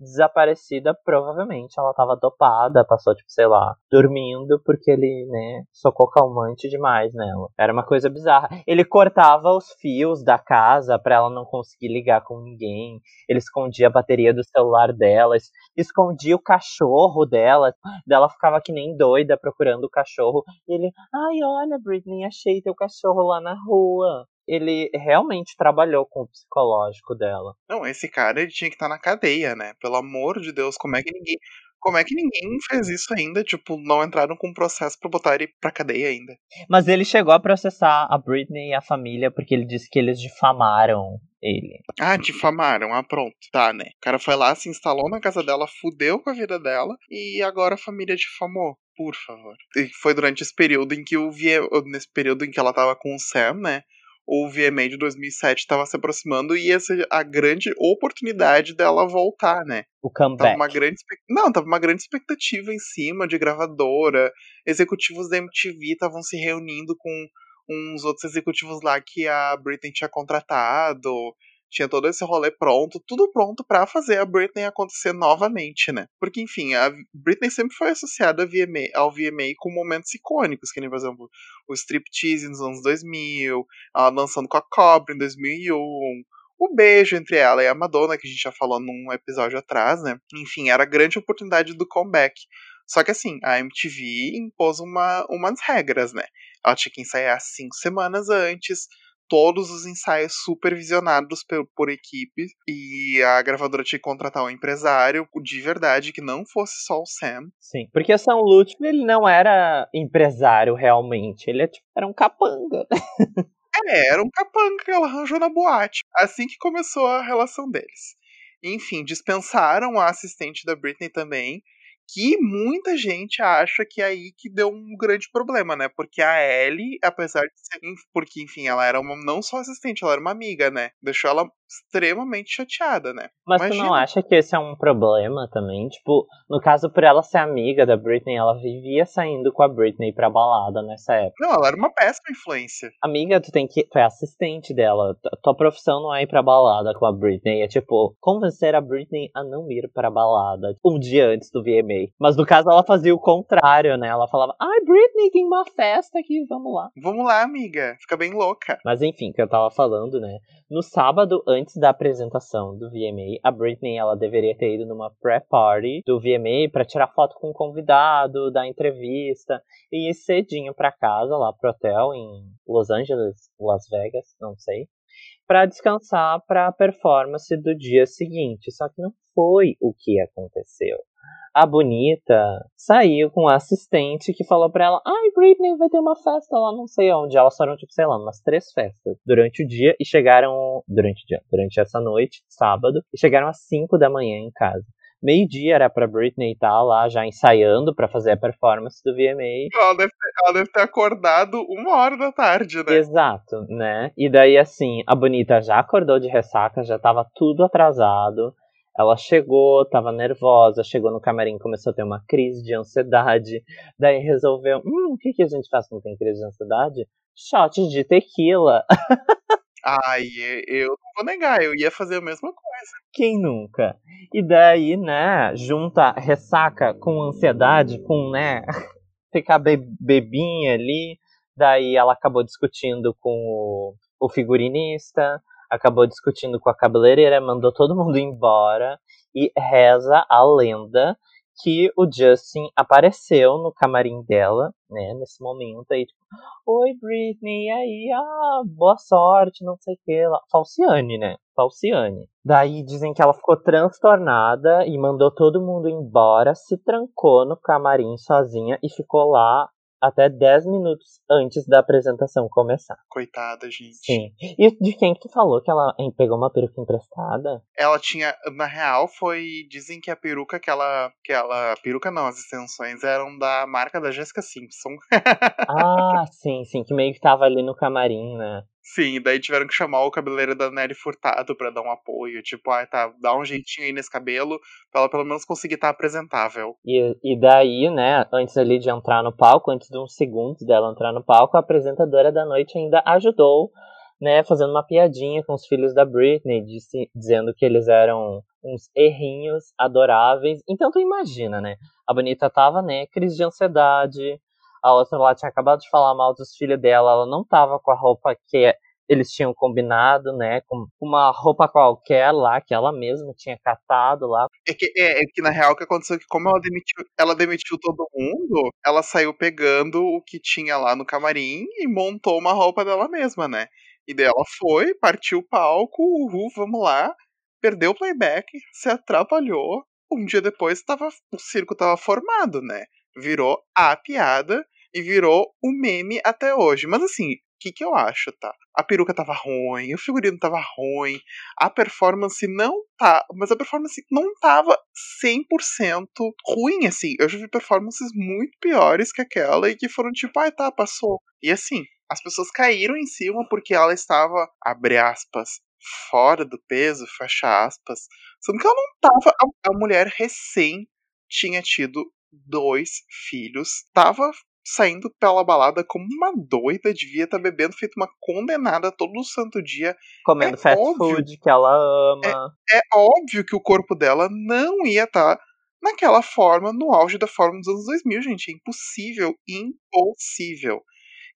D: desaparecida, provavelmente ela tava dopada, passou, tipo, sei lá, dormindo, porque ele, né, socou calmante demais nela. Era uma coisa bizarra. Ele cortava os fios da casa pra ela não conseguir ligar com ninguém. Ele escondia a bateria do celular dela, es- escondia o cachorro dela. Dela ficava que nem doida procurando o cachorro. E ele, ai, olha, Britney, achei teu cachorro lá na rua. Ele realmente trabalhou com o psicológico dela.
C: Não, esse cara ele tinha que estar na cadeia, né? Pelo amor de Deus, como é que ninguém. Como é que ninguém fez isso ainda? Tipo, não entraram com um processo pra botar ele pra cadeia ainda.
D: Mas ele chegou a processar a Britney e a família porque ele disse que eles difamaram ele.
C: Ah, difamaram. Ah, pronto. Tá, né? O cara foi lá, se instalou na casa dela, fudeu com a vida dela e agora a família difamou. Por favor. E foi durante esse período em que o nesse período em que ela tava com o Sam, né? O VMA de 2007 estava se aproximando e ia ser a grande oportunidade dela voltar, né?
D: O comeback.
C: Tava uma grande, não, tava uma grande expectativa em cima de gravadora, executivos da MTV estavam se reunindo com uns outros executivos lá que a Britney tinha contratado, tinha todo esse rolê pronto, tudo pronto para fazer a Britney acontecer novamente, né? Porque, enfim, a Britney sempre foi associada ao VMA, ao VMA com momentos icônicos, que nem, por exemplo, o striptease nos anos 2000, ela dançando com a Cobra em 2001, o beijo entre ela e a Madonna, que a gente já falou num episódio atrás, né? Enfim, era a grande oportunidade do comeback. Só que assim, a MTV impôs uma, umas regras, né? Ela tinha que ensaiar cinco semanas antes, todos os ensaios supervisionados por, por equipe e a gravadora tinha que contratar um empresário de verdade que não fosse só o Sam.
D: Sim, porque o Sam Lutfi ele não era empresário realmente, ele é, tipo, era um capanga.
C: é, era um capanga que ela arranjou na boate, assim que começou a relação deles. Enfim, dispensaram a assistente da Britney também, que muita gente acha que é aí que deu um grande problema, né? Porque a Ellie, apesar de ser. Porque, enfim, ela era uma, não só assistente, ela era uma amiga, né? Deixou ela extremamente chateada, né?
D: Mas Imagina. tu não acha que esse é um problema também? Tipo, no caso, por ela ser amiga da Britney, ela vivia saindo com a Britney pra balada nessa época.
C: Não, ela era uma péssima influência.
D: Amiga, tu tem que. Tu é assistente dela. Tua profissão não é ir pra balada com a Britney. É tipo, convencer a Britney a não ir pra balada um dia antes do VMA. Mas no caso, ela fazia o contrário, né? Ela falava, ai, Britney, tem uma festa aqui, vamos lá.
C: Vamos lá, amiga. Fica bem louca.
D: Mas enfim, que eu tava falando, né? No sábado, antes da apresentação do VMA, a Britney ela deveria ter ido numa pré-party do VMA para tirar foto com o convidado, dar entrevista e ir cedinho para casa, lá pro hotel em Los Angeles, Las Vegas, não sei, para descansar para a performance do dia seguinte. Só que não foi o que aconteceu a bonita saiu com a assistente que falou pra ela: Ai, Britney, vai ter uma festa lá, não sei onde. Elas foram, tipo, sei lá, umas três festas durante o dia e chegaram. Durante o dia, durante essa noite, sábado, e chegaram às cinco da manhã em casa. Meio-dia era pra Britney estar tá lá já ensaiando para fazer a performance do VMA.
C: Ela deve, ter, ela deve ter acordado uma hora da tarde, né?
D: Exato, né? E daí, assim, a bonita já acordou de ressaca, já tava tudo atrasado. Ela chegou, tava nervosa, chegou no camarim, começou a ter uma crise de ansiedade. Daí resolveu, hum, o que, que a gente faz quando tem crise de ansiedade? Shot de tequila.
C: Ai, eu não vou negar, eu ia fazer a mesma coisa.
D: Quem nunca? E daí, né, junta ressaca com ansiedade, com, né, ficar be bebinha ali. Daí ela acabou discutindo com o, o figurinista acabou discutindo com a cabeleireira, mandou todo mundo embora e reza a lenda que o Justin apareceu no camarim dela, né, nesse momento aí, tipo, oi Britney, aí, ah, boa sorte, não sei o que. Falciane, né? Falciane. Daí dizem que ela ficou transtornada e mandou todo mundo embora, se trancou no camarim sozinha e ficou lá até 10 minutos antes da apresentação começar.
C: Coitada, gente.
D: Sim. E de quem que tu falou que ela pegou uma peruca emprestada?
C: Ela tinha, na real, foi, dizem que a peruca que ela, que ela, peruca não, as extensões eram da marca da Jessica Simpson.
D: ah, sim, sim, que meio que tava ali no camarim, né?
C: Sim, daí tiveram que chamar o cabeleireiro da Nelly Furtado pra dar um apoio. Tipo, ah, tá, dá um jeitinho aí nesse cabelo pra ela pelo menos conseguir estar tá apresentável.
D: E, e daí, né, antes ali de entrar no palco, antes de uns segundos dela entrar no palco, a apresentadora da noite ainda ajudou, né, fazendo uma piadinha com os filhos da Britney, disse, dizendo que eles eram uns errinhos adoráveis. Então tu imagina, né? A Bonita tava, né, crise de ansiedade, a outra lá tinha acabado de falar mal dos filhos dela, ela não tava com a roupa que eles tinham combinado, né? Com uma roupa qualquer lá, que ela mesma tinha catado lá.
C: É que, é, é que na real o que aconteceu é que como ela demitiu, ela demitiu todo mundo, ela saiu pegando o que tinha lá no camarim e montou uma roupa dela mesma, né? E daí ela foi, partiu o palco, uhul, vamos lá, perdeu o playback, se atrapalhou, um dia depois tava, o circo tava formado, né? Virou a piada e virou o meme até hoje. Mas assim, o que, que eu acho, tá? A peruca tava ruim, o figurino tava ruim, a performance não tá. Mas a performance não tava 100% ruim, assim. Eu já vi performances muito piores que aquela e que foram tipo, ah, tá, passou. E assim, as pessoas caíram em cima porque ela estava, abre aspas, fora do peso, fecha aspas. Sendo que ela não tava. A, a mulher recém tinha tido dois filhos, tava saindo pela balada como uma doida, devia estar tá bebendo, feito uma condenada todo santo dia.
D: Comendo
C: é
D: fast
C: óbvio,
D: food que ela ama.
C: É, é óbvio que o corpo dela não ia estar tá naquela forma, no auge da forma dos anos 2000, gente. É impossível, impossível.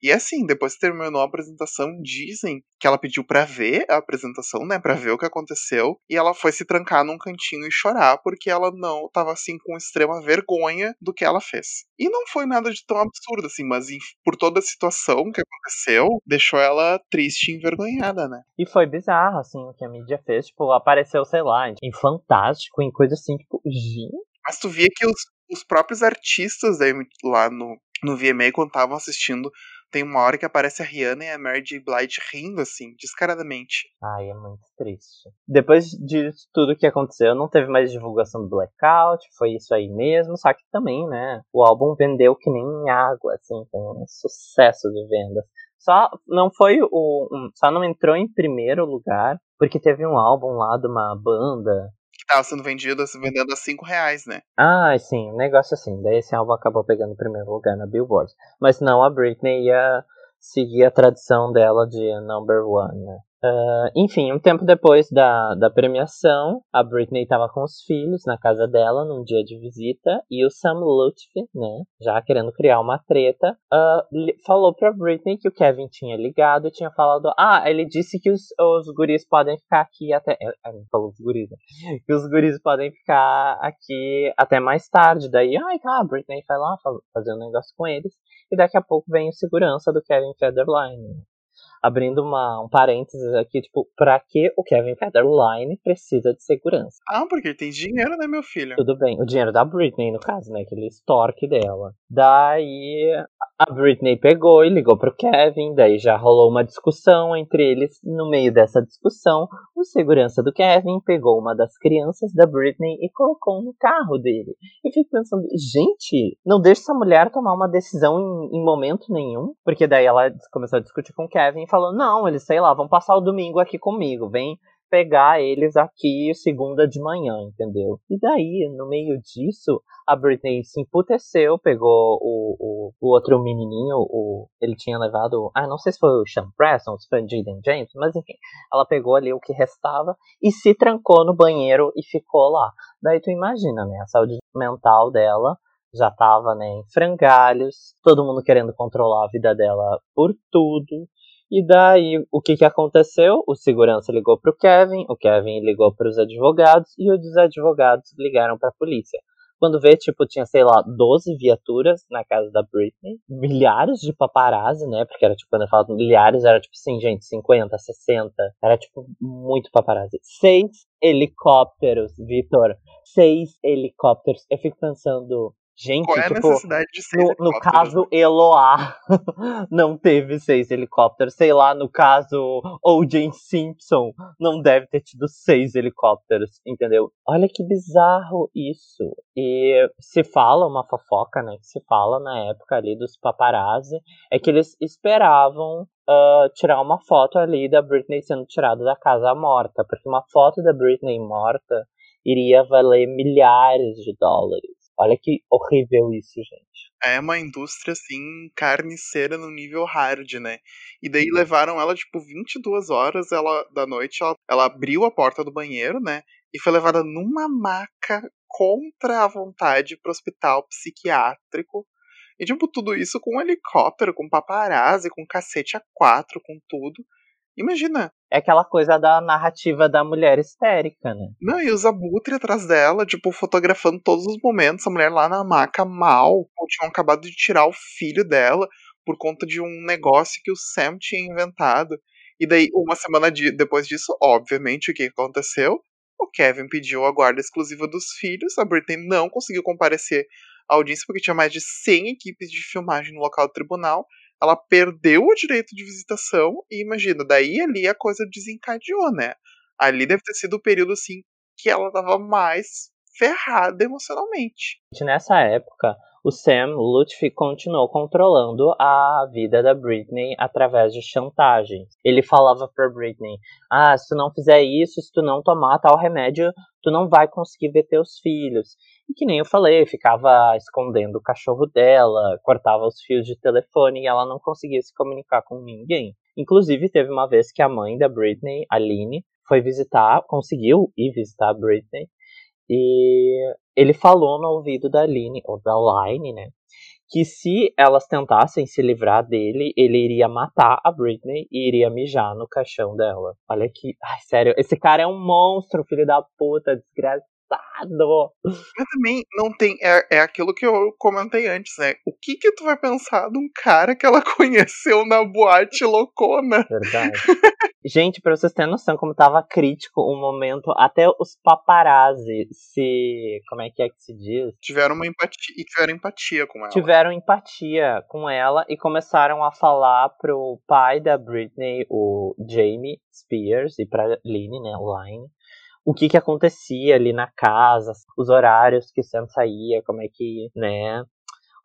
C: E assim, depois que terminou a apresentação, dizem que ela pediu para ver a apresentação, né, para ver o que aconteceu, e ela foi se trancar num cantinho e chorar porque ela não tava assim com extrema vergonha do que ela fez. E não foi nada de tão absurdo assim, mas por toda a situação que aconteceu, deixou ela triste e envergonhada, né?
D: E foi bizarro assim o que a mídia fez, tipo, apareceu, sei lá, em fantástico, em coisa assim, tipo, gente,
C: mas tu via que os, os próprios artistas lá no, no VMA, quando estavam assistindo, tem uma hora que aparece a Rihanna e a Mary J. Blige rindo, assim, descaradamente.
D: Ai, é muito triste. Depois disso tudo que aconteceu, não teve mais divulgação do Blackout, foi isso aí mesmo, só que também, né, o álbum vendeu que nem água, assim, foi um sucesso de vendas. Só não foi o. Só não entrou em primeiro lugar, porque teve um álbum lá de uma banda
C: tava sendo vendido, vendendo a 5 reais, né?
D: Ah, sim, um negócio assim. Daí esse álbum acabou pegando o primeiro lugar na Billboard. Mas não, a Britney ia seguir a tradição dela de number one, né? Uh, enfim, um tempo depois da, da premiação, a Britney estava com os filhos na casa dela num dia de visita e o Sam Lutfi, né, já querendo criar uma treta, uh, falou pra Britney que o Kevin tinha ligado e tinha falado: Ah, ele disse que os, os guris podem ficar aqui até. Ele é, é, falou os guris, né? Que os guris podem ficar aqui até mais tarde. Daí, ai, tá, a Britney vai lá fazer um negócio com eles e daqui a pouco vem o segurança do Kevin Federline abrindo uma, um parênteses aqui, tipo, pra que o Kevin Federline precisa de segurança?
C: Ah, porque ele tem dinheiro, né, meu filho?
D: Tudo bem, o dinheiro da Britney, no caso, né, aquele estorque dela. Daí a Britney pegou e ligou pro Kevin, daí já rolou uma discussão entre eles. No meio dessa discussão, o segurança do Kevin pegou uma das crianças da Britney e colocou no carro dele. Eu fico pensando, gente, não deixa essa mulher tomar uma decisão em, em momento nenhum, porque daí ela começou a discutir com o Kevin e falou: "Não, eles, sei lá, vão passar o domingo aqui comigo, vem pegar eles aqui segunda de manhã, entendeu? E daí, no meio disso, a Britney se emputeceu, pegou o, o, o outro menininho, o, ele tinha levado, ah, não sei se foi o Sean Preston, se foi o Jaden James, mas enfim, ela pegou ali o que restava e se trancou no banheiro e ficou lá. Daí tu imagina, né, a saúde mental dela já tava, né, em frangalhos, todo mundo querendo controlar a vida dela por tudo, e daí, o que, que aconteceu? O segurança ligou para o Kevin, o Kevin ligou para os advogados e os advogados ligaram para a polícia. Quando vê, tipo, tinha, sei lá, 12 viaturas na casa da Britney, milhares de paparazzi, né? Porque era, tipo, quando eu falo milhares, era, tipo, assim, gente, 50, 60. Era, tipo, muito paparazzi. Seis helicópteros, Vitor. Seis helicópteros. Eu fico pensando, Gente,
C: Qual é
D: tipo,
C: a necessidade de seis
D: no, no caso Eloá não teve seis helicópteros. Sei lá, no caso O.J. Simpson não deve ter tido seis helicópteros, entendeu? Olha que bizarro isso. E se fala uma fofoca, né? Que se fala na época ali dos paparazzi, é que eles esperavam Uh, tirar uma foto ali da Britney sendo tirada da casa morta, porque uma foto da Britney morta iria valer milhares de dólares. Olha que horrível isso, gente.
C: É uma indústria, assim, carniceira no nível hard, né? E daí levaram ela, tipo, 22 horas ela, da noite, ela, ela abriu a porta do banheiro, né? E foi levada numa maca contra a vontade pro hospital psiquiátrico. E, tipo, tudo isso com um helicóptero, com paparazzi, com cacete a quatro, com tudo. Imagina.
D: É aquela coisa da narrativa da mulher histérica, né?
C: Não, e os abutres atrás dela, tipo, fotografando todos os momentos, a mulher lá na maca mal, tinham acabado de tirar o filho dela por conta de um negócio que o Sam tinha inventado. E daí, uma semana de, depois disso, obviamente, o que aconteceu? O Kevin pediu a guarda exclusiva dos filhos, a Britney não conseguiu comparecer à audiência porque tinha mais de 100 equipes de filmagem no local do tribunal. Ela perdeu o direito de visitação e imagina, daí ali a coisa desencadeou, né? Ali deve ter sido o período assim que ela tava mais ferrada emocionalmente.
D: Nessa época, o Sam Lutfi continuou controlando a vida da Britney através de chantagens. Ele falava para Britney: "Ah, se tu não fizer isso, se tu não tomar tal remédio, tu não vai conseguir ver teus filhos". E que nem eu falei, ficava escondendo o cachorro dela, cortava os fios de telefone e ela não conseguia se comunicar com ninguém. Inclusive, teve uma vez que a mãe da Britney, Aline, foi visitar, conseguiu ir visitar a Britney e ele falou no ouvido da Aline, ou da Line, né? Que se elas tentassem se livrar dele, ele iria matar a Britney e iria mijar no caixão dela. Olha que. Ai, sério, esse cara é um monstro, filho da puta, desgraçado.
C: Mas também não tem. É, é aquilo que eu comentei antes, né? O que que tu vai pensar de um cara que ela conheceu na boate loucona?
D: Verdade. Gente, pra vocês terem noção como tava crítico o momento, até os paparazzi se. Como é que é que se diz?
C: Tiveram uma empatia. E tiveram empatia com ela.
D: Tiveram empatia com ela e começaram a falar pro pai da Britney, o Jamie Spears, e pra Line, né? Line o que que acontecia ali na casa, os horários que o Sam saía, como é que, né,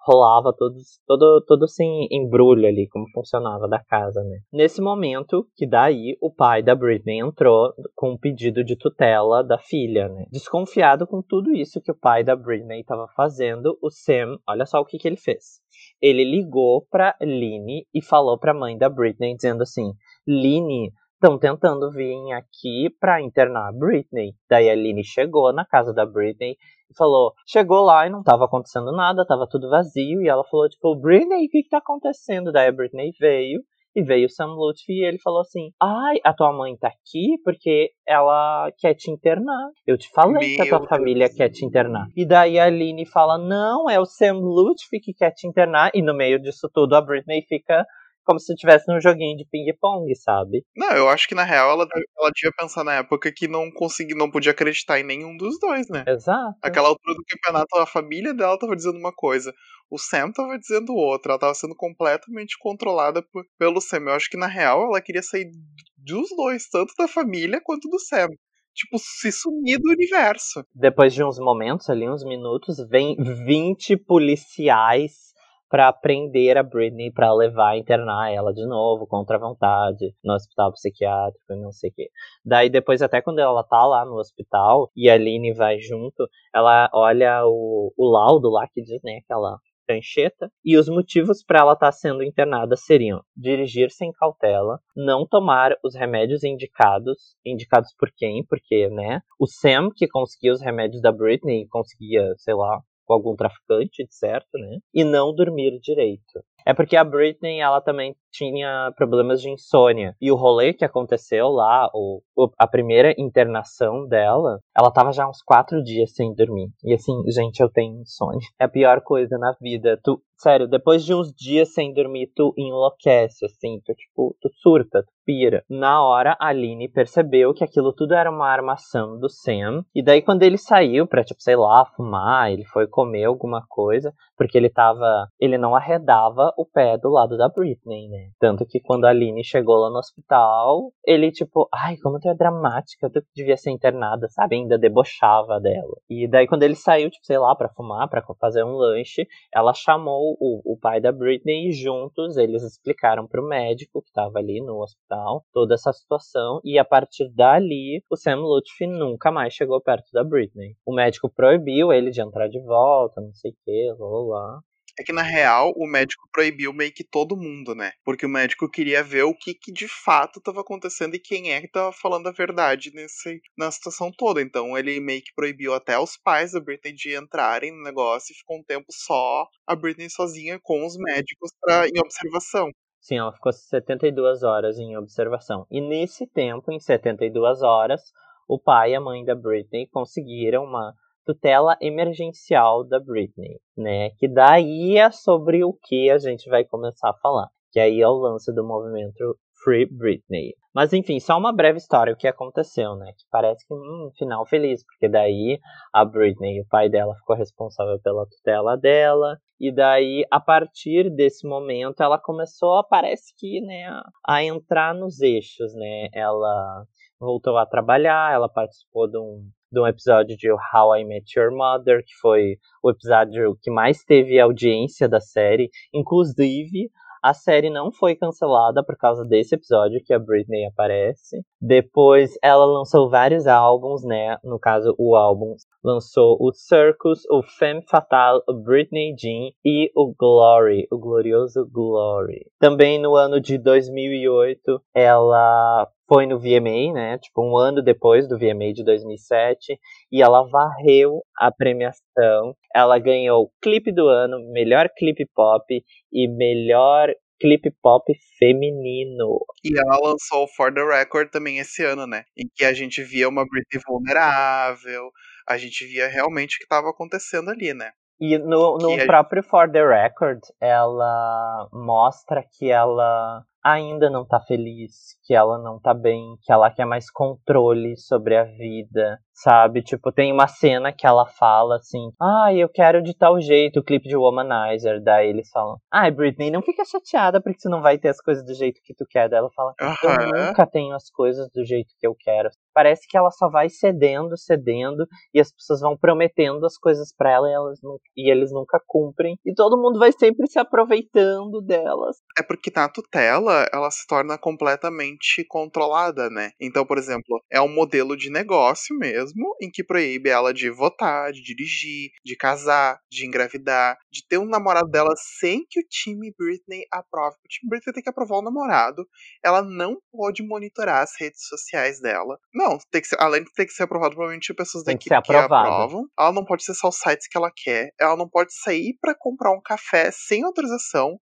D: rolava todos, todo, todo esse embrulho ali, como funcionava da casa, né. Nesse momento, que daí o pai da Britney entrou com um pedido de tutela da filha, né. Desconfiado com tudo isso que o pai da Britney estava fazendo, o Sam, olha só o que que ele fez. Ele ligou pra Line e falou pra mãe da Britney, dizendo assim, Line, estão tentando vir aqui pra internar a Britney. Daí a Aline chegou na casa da Britney e falou, chegou lá e não tava acontecendo nada, tava tudo vazio, e ela falou, tipo, Britney, o que que tá acontecendo? Daí a Britney veio, e veio o Sam Lutfi e ele falou assim, ai, a tua mãe tá aqui porque ela quer te internar. Eu te falei que a tua
C: Meu
D: família
C: Deus.
D: quer te internar. E daí a Aline fala, não, é o Sam Lutfi que quer te internar, e no meio disso tudo a Britney fica como se estivesse num joguinho de ping-pong, sabe?
C: Não, eu acho que na real ela, ela devia pensar na época que não consegui, não podia acreditar em nenhum dos dois, né?
D: Exato.
C: Naquela altura do campeonato, a família dela tava dizendo uma coisa, o Sam tava dizendo outra, ela tava sendo completamente controlada por- pelo Sam. Eu acho que na real ela queria sair dos dois, tanto da família quanto do Sam. Tipo, se sumir do universo.
D: Depois de uns momentos ali, uns minutos, vem 20 policiais pra prender a Britney pra levar internar ela de novo contra a vontade no hospital psiquiátrico e não sei o quê. Daí depois até quando ela tá lá no hospital e a Aline vai junto, ela olha o, o laudo lá que diz, né, aquela prancheta, e os motivos para ela estar sendo internada seriam dirigir sem cautela, não tomar os remédios indicados, indicados por quem? Porque, né, o Sam que conseguia os remédios da Britney conseguia, sei lá, com algum traficante, certo, né? E não dormir direito. É porque a Britney, ela também tinha problemas de insônia. E o rolê que aconteceu lá, o, a primeira internação dela, ela tava já uns quatro dias sem dormir. E assim, gente, eu tenho insônia. É a pior coisa na vida. Tu, sério, depois de uns dias sem dormir, tu enlouquece, assim. Tu, tipo, tu surta, tu pira. Na hora, a Aline percebeu que aquilo tudo era uma armação do Sam. E daí, quando ele saiu pra, tipo, sei lá, fumar, ele foi comer alguma coisa, porque ele tava. Ele não arredava o pé do lado da Britney, né? Tanto que quando a Aline chegou lá no hospital, ele, tipo, ai, como tu é dramática, tu devia ser internada, sabe? Ainda debochava dela. E daí, quando ele saiu, tipo, sei lá, pra fumar, pra fazer um lanche, ela chamou o, o pai da Britney e juntos eles explicaram pro médico que tava ali no hospital toda essa situação. E a partir dali, o Sam Lutfi nunca mais chegou perto da Britney. O médico proibiu ele de entrar de volta, não sei o que, lá, lá.
C: É que na real o médico proibiu meio que todo mundo, né? Porque o médico queria ver o que, que de fato estava acontecendo e quem é que tava falando a verdade nesse, na situação toda. Então ele meio que proibiu até os pais da Britney de entrarem no negócio e ficou um tempo só a Britney sozinha com os médicos pra, em observação.
D: Sim, ela ficou 72 horas em observação. E nesse tempo, em 72 horas, o pai e a mãe da Britney conseguiram uma tutela emergencial da Britney, né? Que daí é sobre o que a gente vai começar a falar. Que aí é o lance do movimento Free Britney. Mas enfim, só uma breve história o que aconteceu, né? Que parece que um final feliz, porque daí a Britney, o pai dela, ficou responsável pela tutela dela. E daí, a partir desse momento, ela começou, parece que, né, a entrar nos eixos, né? Ela voltou a trabalhar, ela participou de um, de um episódio de How I Met Your Mother, que foi o episódio que mais teve audiência da série. Inclusive, a série não foi cancelada por causa desse episódio que a Britney aparece. Depois ela lançou vários álbuns, né? No caso, o álbum lançou o Circus, o Femme Fatale, o Britney Jean e o Glory, o glorioso Glory. Também no ano de 2008, ela foi no VMA, né? Tipo, um ano depois do VMA de 2007. E ela varreu a premiação. Ela ganhou clipe do ano, melhor clipe pop e melhor clipe pop feminino.
C: E ela lançou o For the Record também esse ano, né? Em que a gente via uma Britney vulnerável, a gente via realmente o que estava acontecendo ali, né?
D: E no, no próprio For the Record, ela mostra que ela ainda não tá feliz, que ela não tá bem, que ela quer mais controle sobre a vida, sabe? Tipo, tem uma cena que ela fala assim: Ah, eu quero de tal jeito o clipe de Womanizer. Daí eles falam: Ai, ah, Britney, não fica chateada porque você não vai ter as coisas do jeito que tu quer. Daí ela fala: Eu nunca tenho as coisas do jeito que eu quero. Parece que ela só vai cedendo, cedendo, e as pessoas vão prometendo as coisas para ela e, elas não, e eles nunca cumprem. E todo mundo vai sempre se aproveitando delas.
C: É porque na tutela ela se torna completamente controlada, né? Então, por exemplo, é um modelo de negócio mesmo, em que proíbe ela de votar, de dirigir, de casar, de engravidar, de ter um namorado dela sem que o time Britney aprove. O time Britney tem que aprovar o namorado. Ela não pode monitorar as redes sociais dela. Não, tem que ser, além de ter que ser aprovado, provavelmente pessoas da equipe que aprovam. Ela não pode acessar os sites que ela quer. Ela não pode sair para comprar um café sem autorização.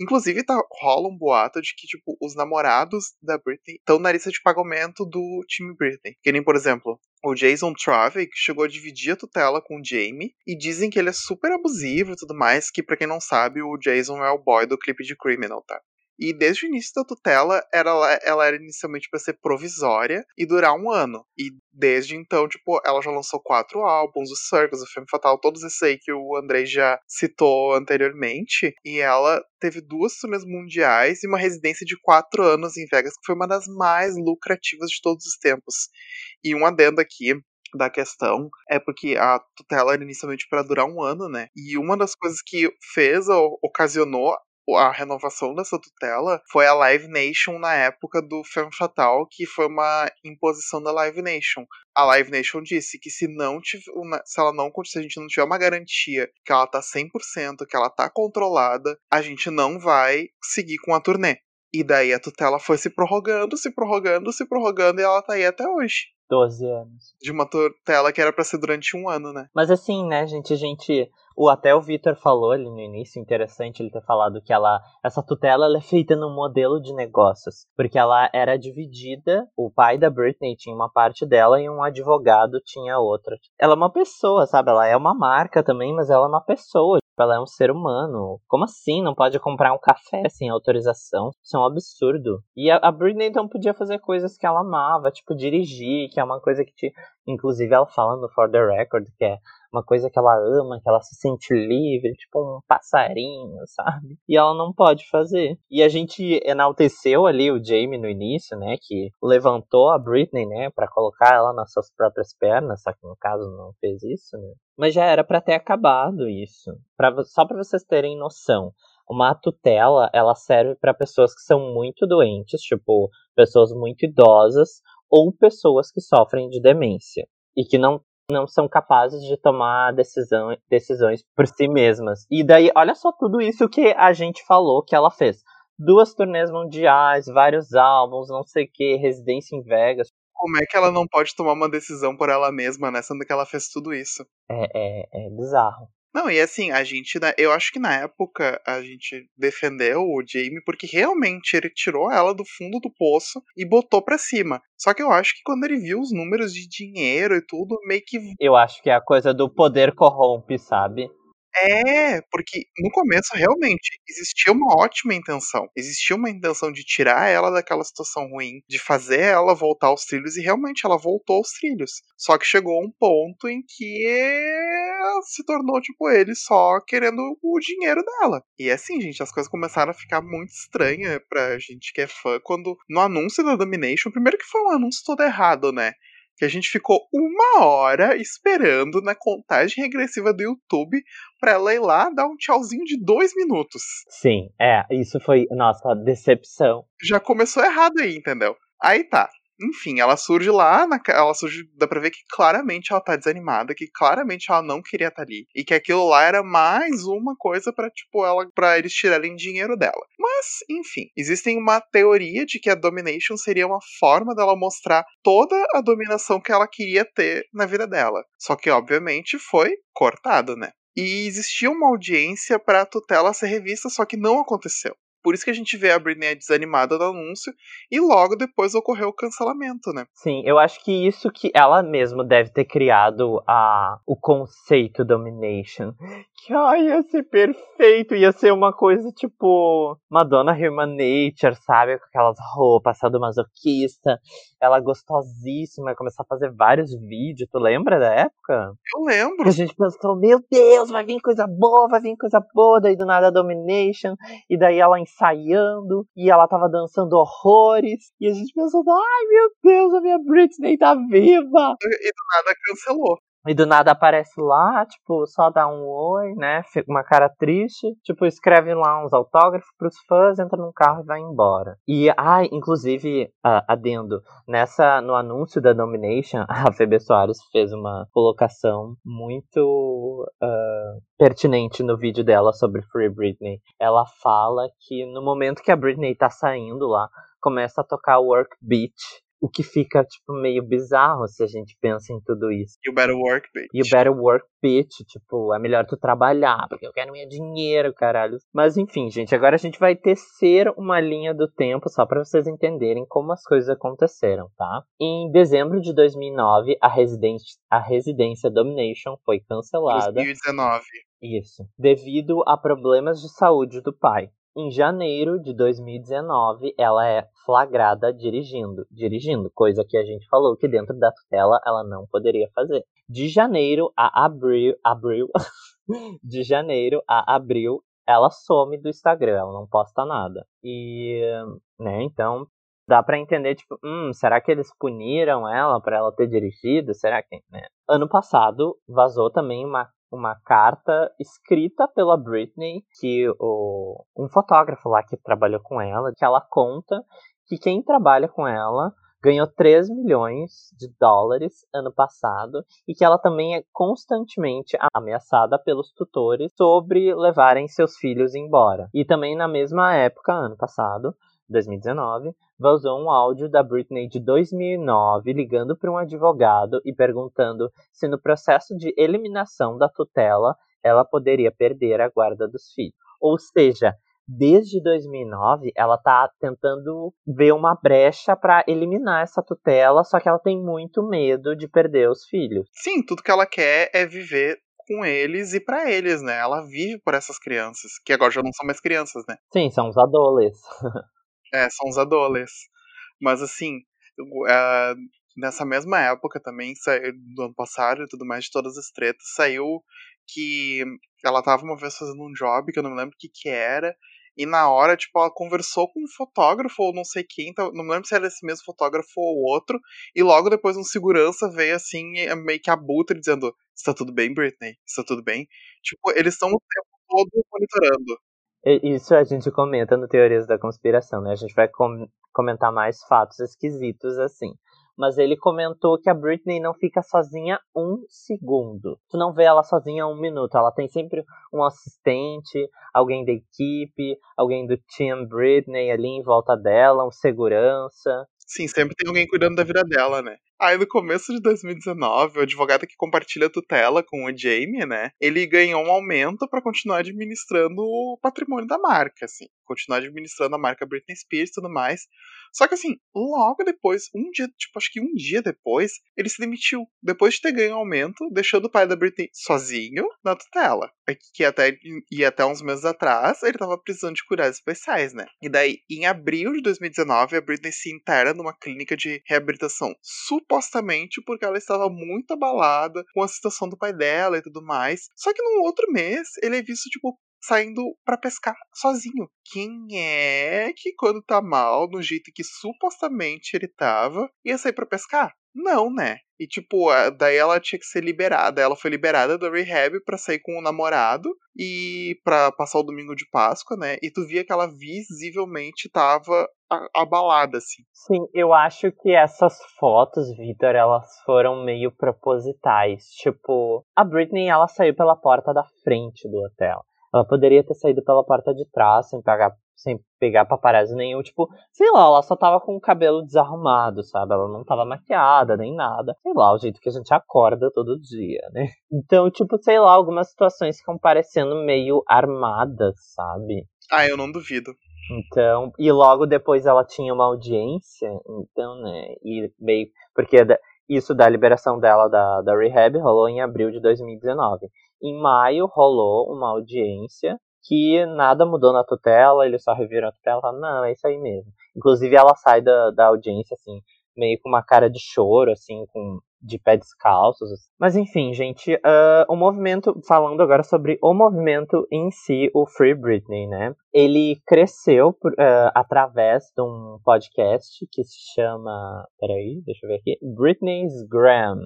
C: Inclusive, tá, rola um boato de que, tipo, os namorados da Britney estão na lista de pagamento do time Britney. Que nem, por exemplo, o Jason Travick chegou a dividir a tutela com o Jamie e dizem que ele é super abusivo e tudo mais, que para quem não sabe, o Jason é o boy do clipe de Criminal, tá? E desde o início da tutela, ela, ela era inicialmente para ser provisória e durar um ano. E desde então, tipo, ela já lançou quatro álbuns, o Circus, o Femme Fatal, todos esses aí que o Andrei já citou anteriormente. E ela teve duas turnês mundiais e uma residência de quatro anos em Vegas, que foi uma das mais lucrativas de todos os tempos. E um adendo aqui, da questão é porque a tutela era inicialmente para durar um ano, né? E uma das coisas que fez ou ocasionou a renovação dessa tutela foi a Live Nation na época do Femme Fatal, que foi uma imposição da Live Nation. A Live Nation disse que se não tiver, se ela não se a gente não tiver uma garantia que ela tá 100%, que ela tá controlada, a gente não vai seguir com a turnê. E daí a tutela foi se prorrogando, se prorrogando, se prorrogando e ela tá aí até hoje.
D: 12 anos.
C: De uma tutela que era para ser durante um ano, né?
D: Mas assim, né, gente, a gente. O, até o Victor falou ali no início, interessante ele ter falado que ela, essa tutela ela é feita num modelo de negócios, porque ela era dividida, o pai da Britney tinha uma parte dela e um advogado tinha outra. Ela é uma pessoa, sabe? Ela é uma marca também, mas ela é uma pessoa. Ela é um ser humano. Como assim? Não pode comprar um café sem autorização? Isso é um absurdo. E a, a Britney então podia fazer coisas que ela amava, tipo dirigir, que é uma coisa que te. Inclusive ela fala no For the Record, que é uma coisa que ela ama, que ela se sente livre, tipo um passarinho, sabe? E ela não pode fazer. E a gente enalteceu ali o Jamie no início, né? Que levantou a Britney, né? para colocar ela nas suas próprias pernas, só que no caso não fez isso, né? Mas já era para ter acabado isso. Pra, só para vocês terem noção. Uma tutela, ela serve para pessoas que são muito doentes, tipo pessoas muito idosas ou pessoas que sofrem de demência e que não não são capazes de tomar decisão, decisões por si mesmas. E daí, olha só tudo isso que a gente falou que ela fez. Duas turnês mundiais, vários álbuns, não sei o que, residência em Vegas.
C: Como é que ela não pode tomar uma decisão por ela mesma, né? Sendo que ela fez tudo isso.
D: É, é, é bizarro.
C: Não, e assim, a gente, eu acho que na época a gente defendeu o Jamie porque realmente ele tirou ela do fundo do poço e botou pra cima. Só que eu acho que quando ele viu os números de dinheiro e tudo, meio que.
D: Eu acho que é a coisa do poder corrompe, sabe?
C: É, porque no começo realmente existia uma ótima intenção. Existia uma intenção de tirar ela daquela situação ruim, de fazer ela voltar aos trilhos e realmente ela voltou aos trilhos. Só que chegou um ponto em que se tornou tipo ele só querendo o dinheiro dela. E assim, gente, as coisas começaram a ficar muito estranhas pra gente que é fã quando no anúncio da Domination, primeiro que foi um anúncio todo errado, né? Que a gente ficou uma hora esperando na contagem regressiva do YouTube pra ela ir lá dar um tchauzinho de dois minutos.
D: Sim, é, isso foi nossa decepção.
C: Já começou errado aí, entendeu? Aí tá. Enfim, ela surge lá, na, ela surge, dá pra ver que claramente ela tá desanimada, que claramente ela não queria estar tá ali. E que aquilo lá era mais uma coisa para tipo, ela, para eles tirarem dinheiro dela. Mas, enfim, existe uma teoria de que a Domination seria uma forma dela mostrar toda a dominação que ela queria ter na vida dela. Só que, obviamente, foi cortado, né? E existia uma audiência para a tutela ser revista, só que não aconteceu. Por isso que a gente vê a Britney desanimada do anúncio e logo depois ocorreu o cancelamento, né?
D: Sim, eu acho que isso que ela mesma deve ter criado a, o conceito domination. Que ai, ia ser perfeito, ia ser uma coisa tipo Madonna Human Nature, sabe? Com aquelas roupas sadomasoquista, ela gostosíssima, começar a fazer vários vídeos, tu lembra da época?
C: Eu lembro.
D: Que a gente pensou, meu Deus, vai vir coisa boa, vai vir coisa boa, daí do nada a domination, e daí ela ensaiando e ela tava dançando horrores. E a gente pensou, ai meu Deus, a minha Britney tá viva!
C: E do nada cancelou.
D: E do nada aparece lá, tipo, só dá um oi, né? Fica uma cara triste. Tipo, escreve lá uns autógrafos pros fãs, entra num carro e vai embora. E, ah, inclusive, uh, adendo, nessa, no anúncio da Nomination, a Febe Soares fez uma colocação muito uh, pertinente no vídeo dela sobre Free Britney. Ela fala que no momento que a Britney tá saindo lá, começa a tocar Work Beat o que fica, tipo, meio bizarro se a gente pensa em tudo isso.
C: You better work, bitch.
D: You better work, bitch. Tipo, é melhor tu trabalhar, porque eu quero meu dinheiro, caralho. Mas enfim, gente, agora a gente vai tecer uma linha do tempo só para vocês entenderem como as coisas aconteceram, tá? Em dezembro de 2009, a, residência, a residência Domination foi cancelada.
C: 2019.
D: Isso. Devido a problemas de saúde do pai. Em janeiro de 2019, ela é flagrada dirigindo, dirigindo, coisa que a gente falou que dentro da tutela ela não poderia fazer. De janeiro a abril, abril, de janeiro a abril, ela some do Instagram, ela não posta nada. E, né, então dá para entender tipo, hum, será que eles puniram ela para ela ter dirigido? Será que, né? Ano passado vazou também uma uma carta escrita pela Britney, que o, um fotógrafo lá que trabalhou com ela, que ela conta que quem trabalha com ela ganhou 3 milhões de dólares ano passado e que ela também é constantemente ameaçada pelos tutores sobre levarem seus filhos embora. E também na mesma época, ano passado, 2019, vazou um áudio da Britney de 2009 ligando para um advogado e perguntando se no processo de eliminação da tutela ela poderia perder a guarda dos filhos. Ou seja, desde 2009 ela está tentando ver uma brecha para eliminar essa tutela, só que ela tem muito medo de perder os filhos.
C: Sim, tudo que ela quer é viver com eles e para eles, né? Ela vive por essas crianças, que agora já não são mais crianças, né?
D: Sim, são os adolescentes.
C: É, são os adoles. Mas assim, uh, nessa mesma época também, do ano passado e tudo mais, de todas as tretas, saiu que ela tava uma vez fazendo um job, que eu não me lembro o que que era, e na hora, tipo, ela conversou com um fotógrafo ou não sei quem, então, não me lembro se era esse mesmo fotógrafo ou outro, e logo depois um segurança veio assim, meio que abutre, dizendo: Está tudo bem, Britney? Está tudo bem? Tipo, eles estão o tempo todo monitorando.
D: Isso a gente comenta no Teorias da Conspiração, né? A gente vai com comentar mais fatos esquisitos assim. Mas ele comentou que a Britney não fica sozinha um segundo. Tu não vê ela sozinha um minuto. Ela tem sempre um assistente, alguém da equipe, alguém do Team Britney ali em volta dela, um segurança.
C: Sim, sempre tem alguém cuidando da vida dela, né? Aí no começo de 2019, o advogado que compartilha tutela com o Jamie, né? Ele ganhou um aumento para continuar administrando o patrimônio da marca, assim. Continuar administrando a marca Britney Spears e tudo mais. Só que assim, logo depois, um dia, tipo, acho que um dia depois, ele se demitiu. Depois de ter ganho um aumento, deixando o pai da Britney sozinho na tutela. Que até e até uns meses atrás ele tava precisando de cuidados especiais, né? E daí, em abril de 2019, a Britney se interna numa clínica de reabilitação, supostamente porque ela estava muito abalada com a situação do pai dela e tudo mais. Só que no outro mês, ele é visto, tipo, saindo para pescar sozinho. Quem é que quando tá mal, no jeito que supostamente ele tava, ia sair para pescar? Não, né? E tipo, daí ela tinha que ser liberada. Ela foi liberada do rehab pra sair com o namorado e pra passar o domingo de Páscoa, né? E tu via que ela visivelmente tava abalada, assim.
D: Sim, eu acho que essas fotos, Vitor, elas foram meio propositais. Tipo, a Britney, ela saiu pela porta da frente do hotel. Ela poderia ter saído pela porta de trás sem pagar sem pegar paparazzi nenhum, tipo, sei lá, ela só tava com o cabelo desarrumado, sabe? Ela não tava maquiada nem nada. Sei lá, o jeito que a gente acorda todo dia, né? Então, tipo, sei lá, algumas situações ficam parecendo meio armadas, sabe?
C: Ah, eu não duvido.
D: Então, e logo depois ela tinha uma audiência, então, né, e meio, porque isso da liberação dela da, da rehab rolou em abril de 2019. Em maio rolou uma audiência que nada mudou na tutela, eles só reviram a tutela não, é isso aí mesmo. Inclusive ela sai da, da audiência, assim, meio com uma cara de choro, assim, com de pé descalços. Mas enfim, gente, uh, o movimento, falando agora sobre o movimento em si, o Free Britney, né? Ele cresceu uh, através de um podcast que se chama, peraí, deixa eu ver aqui, Britney's Gram,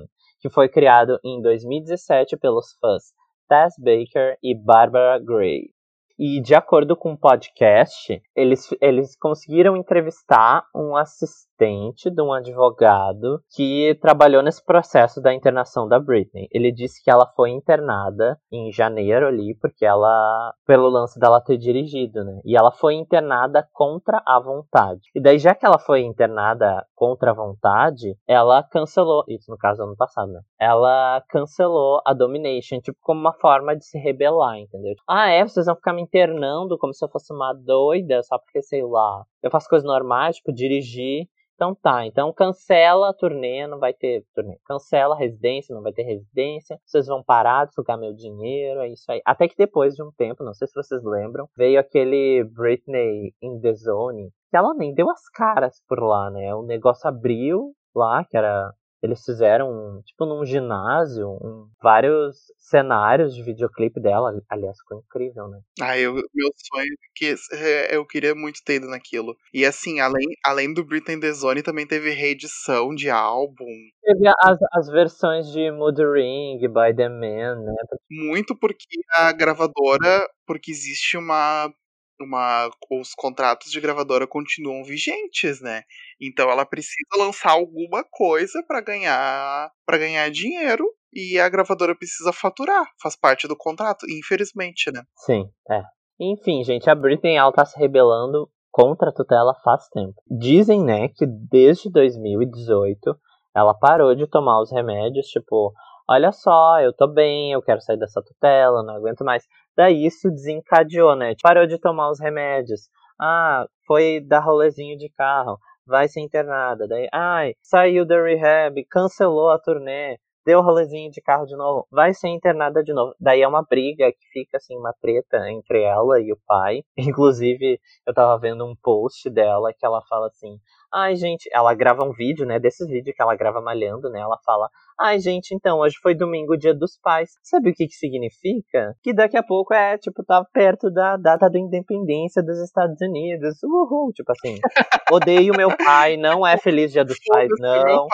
D: que foi criado em 2017 pelos fãs Tess Baker e Barbara Gray. E de acordo com o podcast, eles, eles conseguiram entrevistar um assistente de um advogado que trabalhou nesse processo da internação da Britney. Ele disse que ela foi internada em janeiro ali, porque ela, pelo lance dela ter dirigido, né? E ela foi internada contra a vontade. E daí, já que ela foi internada contra a vontade, ela cancelou, isso no caso ano passado, né? Ela cancelou a Domination, tipo, como uma forma de se rebelar, entendeu? Ah, é, vocês vão ficar me internando como se eu fosse uma doida, só porque, sei lá, eu faço coisas normais, tipo, dirigir. Então tá, então cancela a turnê, não vai ter turnê. Cancela a residência, não vai ter residência. Vocês vão parar de sugar meu dinheiro, é isso aí. Até que depois de um tempo, não sei se vocês lembram, veio aquele Britney in the Zone, que ela nem deu as caras por lá, né? O negócio abriu lá, que era eles fizeram, tipo, num ginásio, um, vários cenários de videoclipe dela. Aliás, ficou incrível, né?
C: Ah, eu, meu sonho é que é, eu queria muito ter ido naquilo. E assim, além, além do Britney The Zone, também teve reedição de álbum.
D: Teve as, as versões de Mood Ring, By The Man, né?
C: Muito porque a gravadora, porque existe uma uma, os contratos de gravadora continuam vigentes, né? Então ela precisa lançar alguma coisa para ganhar para ganhar dinheiro e a gravadora precisa faturar, faz parte do contrato, infelizmente, né?
D: Sim, é. Enfim, gente, a Britney ela tá se rebelando contra a tutela faz tempo. Dizem, né, que desde 2018 ela parou de tomar os remédios, tipo, olha só, eu tô bem, eu quero sair dessa tutela, não aguento mais. Daí isso desencadeou, né? Parou de tomar os remédios. Ah, foi dar rolezinho de carro, vai ser internada. Daí, ai, saiu da rehab, cancelou a turnê, deu rolezinho de carro de novo, vai ser internada de novo. Daí é uma briga que fica assim, uma treta entre ela e o pai. Inclusive, eu tava vendo um post dela que ela fala assim: Ai, gente, ela grava um vídeo, né? Desses vídeos que ela grava malhando, né? Ela fala: Ai, gente, então, hoje foi domingo, dia dos pais. Sabe o que que significa? Que daqui a pouco é, tipo, tá perto da data da independência dos Estados Unidos. Uhul, tipo assim. Odeio meu pai, não é feliz dia dos pais, não.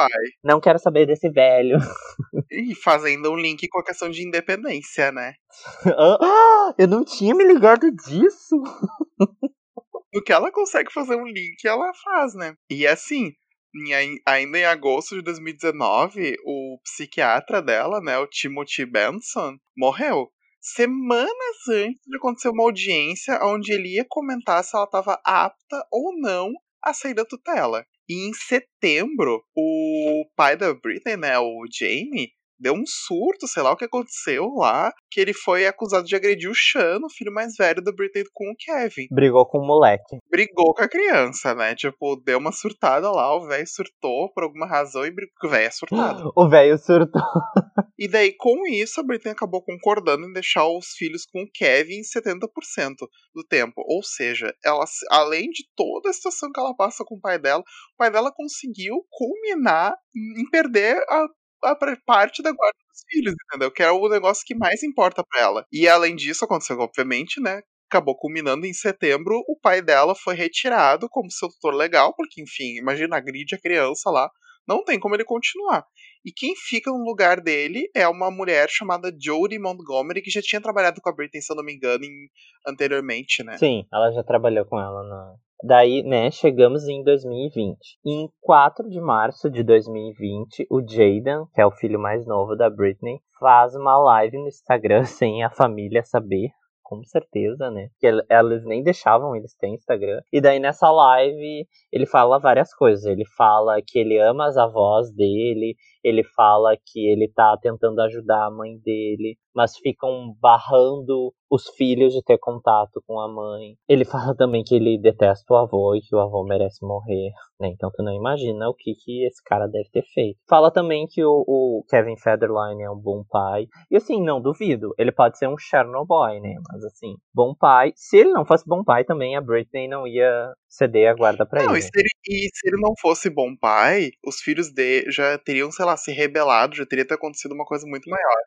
D: Não quero saber desse velho.
C: E fazendo um link com a questão de independência, né?
D: Ah, eu não tinha me ligado disso.
C: no que ela consegue fazer um link, ela faz, né? E assim, em, ainda em agosto de 2019, o psiquiatra dela, né, o Timothy Benson, morreu. Semanas antes de acontecer uma audiência onde ele ia comentar se ela estava apta ou não a sair da tutela. E em setembro, o pai da Britney, né, o Jamie, deu um surto, sei lá o que aconteceu lá, que ele foi acusado de agredir o Sean, o filho mais velho da Britney, com o Kevin.
D: Brigou com o moleque.
C: Brigou com a criança, né? Tipo, deu uma surtada lá, o velho surtou por alguma razão e brigou. O velho é surtado.
D: O velho surtou.
C: E daí, com isso, a Britney acabou concordando em deixar os filhos com o Kevin 70% do tempo. Ou seja, ela, além de toda a situação que ela passa com o pai dela, o pai dela conseguiu culminar em perder a a parte da guarda dos filhos, entendeu? Que é o negócio que mais importa para ela. E além disso, aconteceu, obviamente, né? Acabou culminando em setembro, o pai dela foi retirado como seu tutor legal, porque, enfim, imagina, agride a criança lá, não tem como ele continuar. E quem fica no lugar dele é uma mulher chamada Jodie Montgomery, que já tinha trabalhado com a Britney, se eu não me engano, em, anteriormente, né?
D: Sim, ela já trabalhou com ela na, Daí, né, chegamos em 2020. Em 4 de março de 2020, o Jaden, que é o filho mais novo da Britney, faz uma live no Instagram sem a família saber. Com certeza, né? Que elas nem deixavam eles ter Instagram. E daí nessa live ele fala várias coisas. Ele fala que ele ama as avós dele, ele fala que ele tá tentando ajudar a mãe dele, mas ficam barrando os filhos de ter contato com a mãe. Ele fala também que ele detesta o avô e que o avô merece morrer, né? Então tu não imagina o que, que esse cara deve ter feito. Fala também que o, o Kevin Federline é um bom pai. E assim, não duvido, ele pode ser um Chernobyl, né? Mas assim, bom pai. Se ele não fosse bom pai também, a Britney não ia ceder a guarda pra
C: não,
D: ele.
C: E se ele, e se ele não fosse bom pai, os filhos dele já teriam, sei lá, se rebelado, já teria ter acontecido uma coisa muito maior.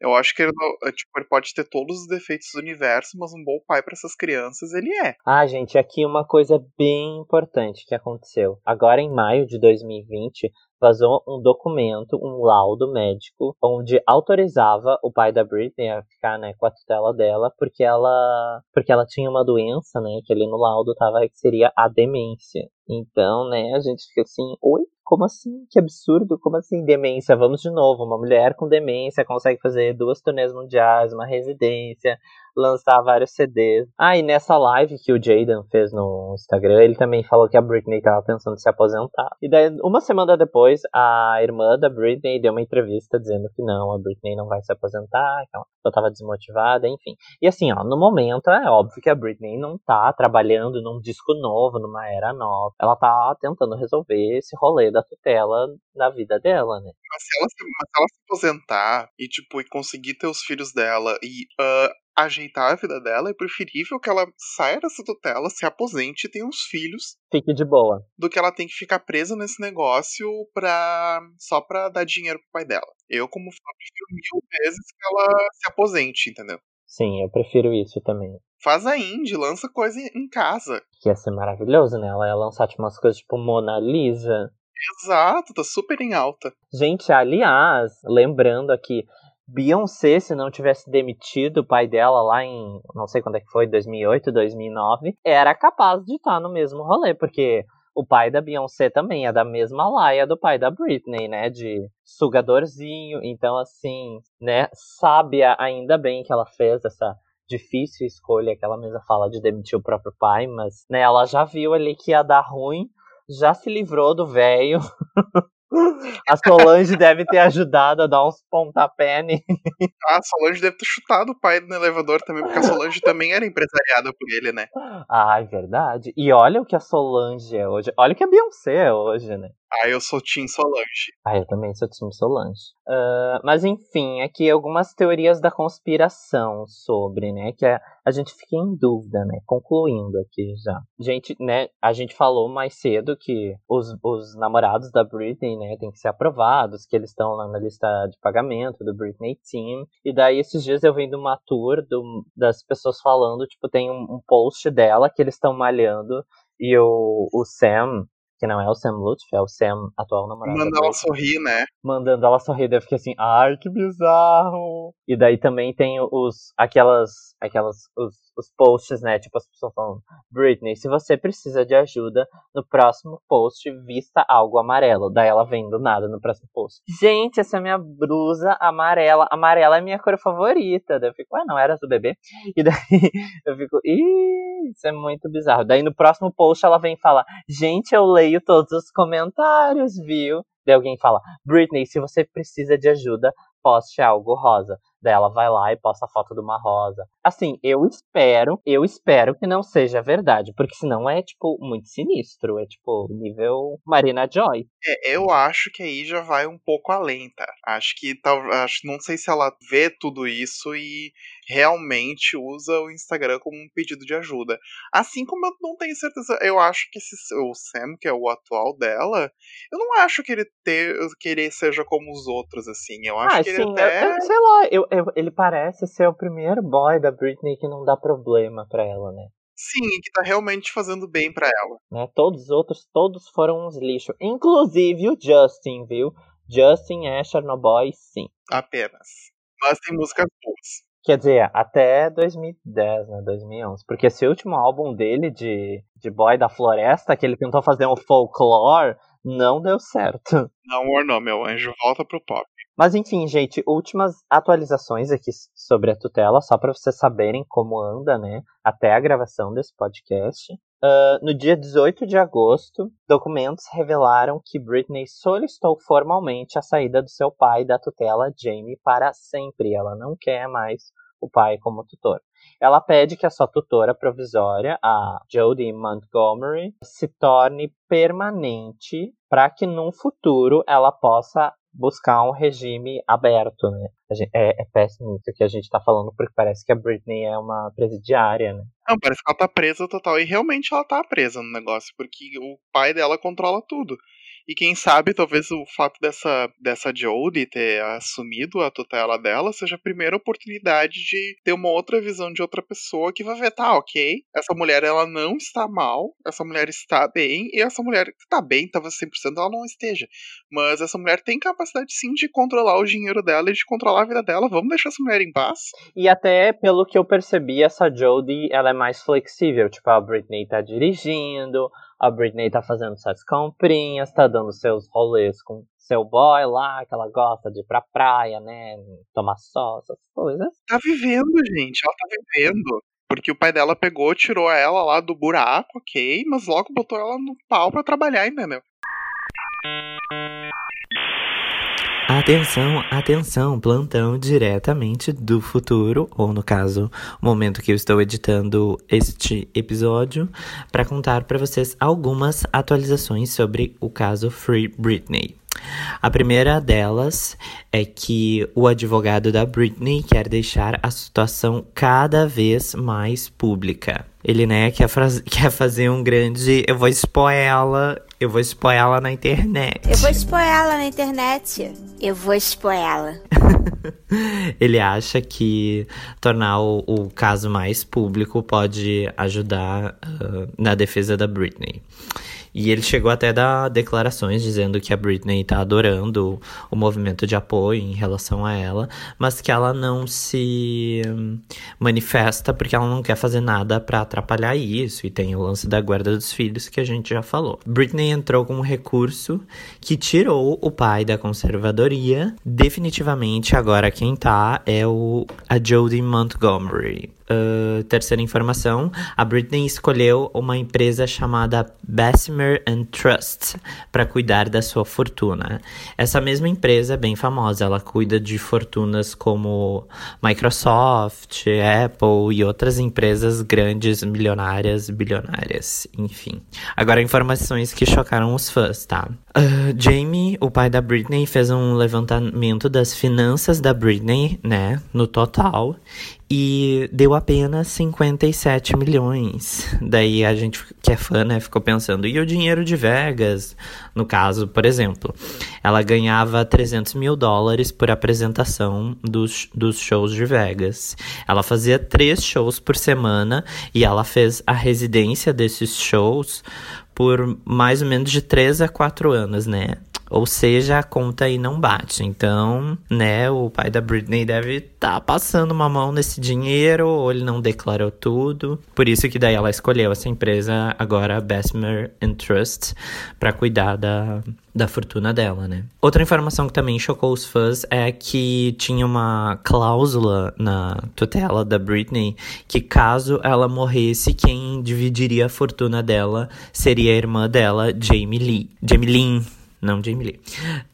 C: Eu acho que ele, não, tipo, ele pode ter todos os defeitos do universo, mas um bom pai para essas crianças ele é.
D: Ah, gente, aqui uma coisa bem importante que aconteceu. Agora em maio de 2020, vazou um documento, um laudo médico, onde autorizava o pai da Britney a ficar, né, com a tutela dela, porque ela, porque ela tinha uma doença, né, que ali no laudo tava que seria a demência. Então, né, a gente fica assim, oi, como assim? Que absurdo, como assim demência? Vamos de novo, uma mulher com demência consegue fazer duas turnês mundiais, uma residência, lançar vários CDs. Ah, e nessa live que o Jaden fez no Instagram, ele também falou que a Britney tava pensando em se aposentar. E daí, uma semana depois, a irmã da Britney deu uma entrevista dizendo que não, a Britney não vai se aposentar, que ela só tava desmotivada, enfim. E assim, ó, no momento é óbvio que a Britney não tá trabalhando num disco novo, numa era nova. Ela tá tentando resolver esse rolê da tutela na vida dela, né?
C: Mas se ela se, mas ela se aposentar e, tipo, e conseguir ter os filhos dela e uh, ajeitar a vida dela, é preferível que ela saia dessa tutela, se aposente e tenha uns filhos.
D: Fique de boa.
C: Do que ela tem que ficar presa nesse negócio pra, só pra dar dinheiro pro pai dela. Eu, como fã, prefiro mil vezes que ela se aposente, entendeu?
D: Sim, eu prefiro isso também.
C: Faz a indie, lança coisa em casa.
D: Que ia ser maravilhoso, né? Ela ia lançar tipo, umas coisas tipo Mona Lisa.
C: Exato, tá super em alta.
D: Gente, aliás, lembrando aqui, Beyoncé, se não tivesse demitido o pai dela lá em, não sei quando é que foi, 2008, 2009, era capaz de estar no mesmo rolê, porque o pai da Beyoncé também é da mesma laia do pai da Britney, né, de sugadorzinho, então assim, né, sabe ainda bem que ela fez essa difícil escolha que ela mesma fala de demitir o próprio pai, mas, né, ela já viu ali que ia dar ruim, já se livrou do velho. A Solange deve ter ajudado a dar uns pontapé nele.
C: Ah, a Solange deve ter chutado o pai no elevador também, porque a Solange também era empresariada por ele, né?
D: Ah, é verdade. E olha o que a Solange é hoje. Olha o que a Beyoncé é hoje, né?
C: Ah, eu sou Tim Solange.
D: Ah, eu também sou Tim Solange. Uh, mas enfim, aqui algumas teorias da conspiração sobre, né? Que a, a gente fica em dúvida, né? Concluindo aqui já. Gente, né? A gente falou mais cedo que os, os namorados da Britney, né? Tem que ser aprovados, que eles estão lá na lista de pagamento do Britney Team. E daí esses dias eu vendo uma tour do, das pessoas falando, tipo, tem um, um post dela que eles estão malhando e o, o Sam, que não é o Sam Lutfi, é o Sam atual namorado.
C: Mandando ela sorrir, né?
D: Mandando ela sorrir, daí eu fiquei assim, ai, que bizarro. E daí também tem os, aquelas, aquelas, os, os posts, né, tipo as pessoas falando, Britney, se você precisa de ajuda, no próximo post vista algo amarelo. Daí ela vem do nada no próximo post. Gente, essa é minha blusa amarela. Amarela é minha cor favorita. Daí eu fico, ué, não era do bebê? E daí eu fico, ih, isso é muito bizarro. Daí no próximo post ela vem e fala, gente, eu leio todos os comentários, viu? Daí alguém fala, Britney, se você precisa de ajuda,
E: poste algo rosa. Daí ela vai lá e posta a foto de uma rosa. Assim, eu espero, eu espero que não seja verdade, porque senão é, tipo, muito sinistro. É, tipo, nível Marina Joy.
C: É, eu acho que aí já vai um pouco além, tá? Acho que tal, acho, não sei se ela vê tudo isso e realmente usa o Instagram como um pedido de ajuda. Assim como eu não tenho certeza, eu acho que esse, o Sam, que é o atual dela, eu não acho que ele ter, que ele seja como os outros, assim. Eu acho
E: ah,
C: que
E: sim,
C: ele até.
E: eu, eu, sei lá, eu, eu, ele parece ser o primeiro boy da Britney que não dá problema pra ela, né?
C: Sim, que tá realmente fazendo bem pra ela.
E: Né? Todos os outros, todos foram uns lixos. Inclusive o Justin, viu? Justin é Chernobyl, sim.
C: Apenas. Mas tem músicas boas.
E: Quer dizer, até 2010, né? 2011. Porque esse último álbum dele, de, de Boy da Floresta, que ele tentou fazer um folklore, não deu certo.
C: Não ornou, meu anjo. Volta pro pop.
E: Mas enfim, gente, últimas atualizações aqui sobre a tutela, só para vocês saberem como anda, né? Até a gravação desse podcast. Uh, no dia 18 de agosto, documentos revelaram que Britney solicitou formalmente a saída do seu pai da tutela Jamie para sempre. Ela não quer mais o pai como tutor. Ela pede que a sua tutora provisória, a Jodie Montgomery, se torne permanente para que num futuro ela possa buscar um regime aberto, né? Gente, é, é, péssimo isso que a gente tá falando, porque parece que a Britney é uma presidiária, né?
C: Não, parece que ela tá presa total. E realmente ela tá presa no negócio, porque o pai dela controla tudo. E quem sabe, talvez o fato dessa, dessa Jodie ter assumido a tutela dela seja a primeira oportunidade de ter uma outra visão de outra pessoa que vai ver, tá, ok, essa mulher ela não está mal, essa mulher está bem, e essa mulher está bem, talvez 100% ela não esteja. Mas essa mulher tem capacidade sim de controlar o dinheiro dela e de controlar a vida dela. Vamos deixar essa mulher em paz.
E: E até pelo que eu percebi, essa Jodie ela é mais flexível. Tipo, a Britney tá dirigindo, a Britney tá fazendo suas comprinhas, tá dando seus rolês com seu boy lá, que ela gosta de ir pra praia, né? Tomar sol, essas coisas.
C: Tá vivendo, gente. Ela tá vivendo. Porque o pai dela pegou, tirou ela lá do buraco, ok, mas logo botou ela no pau pra trabalhar, entendeu?
D: Atenção, atenção, plantão diretamente do futuro, ou no caso, o momento que eu estou editando este episódio, para contar para vocês algumas atualizações sobre o caso Free Britney. A primeira delas é que o advogado da Britney quer deixar a situação cada vez mais pública. Ele, né, quer, quer fazer um grande. Eu vou expor ela. Eu vou expor ela na internet.
B: Eu vou expor ela na internet. Eu vou expor ela.
D: Ele acha que tornar o, o, caso mais público pode ajudar uh, na defesa da Britney. E ele chegou até a dar declarações dizendo que a Britney tá adorando o movimento de apoio em relação a ela, mas que ela não se manifesta porque ela não quer fazer nada para atrapalhar isso. E tem o lance da guarda dos filhos que a gente já falou. Britney entrou com um recurso que tirou o pai da conservadoria. Definitivamente agora quem tá é o a Jodie Montgomery. Uh, terceira informação, a Britney escolheu uma empresa chamada Bessemer and Trust para cuidar da sua fortuna. Essa mesma empresa é bem famosa, ela cuida de fortunas como Microsoft, Apple e outras empresas grandes, milionárias, bilionárias, enfim. Agora informações que chocaram os fãs, tá? Uh, Jamie, o pai da Britney, fez um levantamento das finanças da Britney, né, no total, e deu apenas 57 milhões. Daí a gente que é fã, né, ficou pensando, e o dinheiro de Vegas? No caso, por exemplo, ela ganhava 300 mil dólares por apresentação dos, dos shows de Vegas. Ela fazia três shows por semana e ela fez a residência desses shows por mais ou menos de 3 a 4 anos, né? Ou seja, a conta aí não bate. Então, né, o pai da Britney deve estar tá passando uma mão nesse dinheiro, ou ele não declarou tudo. Por isso que daí ela escolheu essa empresa, agora Bessemer Trust, para cuidar da, da fortuna dela, né? Outra informação que também chocou os fãs é que tinha uma cláusula na tutela da Britney que caso ela morresse, quem dividiria a fortuna dela seria a irmã dela, Jamie Lee. Jamie Lynn
F: não Jamie Lee.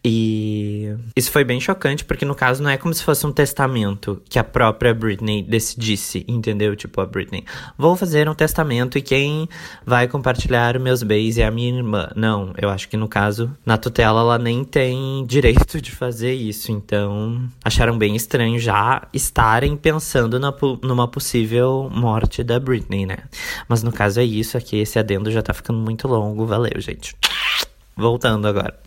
F: E isso foi bem chocante, porque no caso não é como se fosse um testamento que a própria Britney decidisse, entendeu? Tipo, a Britney, vou fazer um testamento e quem vai compartilhar meus bens é a minha irmã. Não, eu acho que no caso, na tutela, ela nem tem direito de fazer isso. Então, acharam bem estranho já estarem pensando na, numa possível morte da Britney, né? Mas no caso é isso aqui, esse adendo já tá ficando muito longo. Valeu, gente. Voltando agora.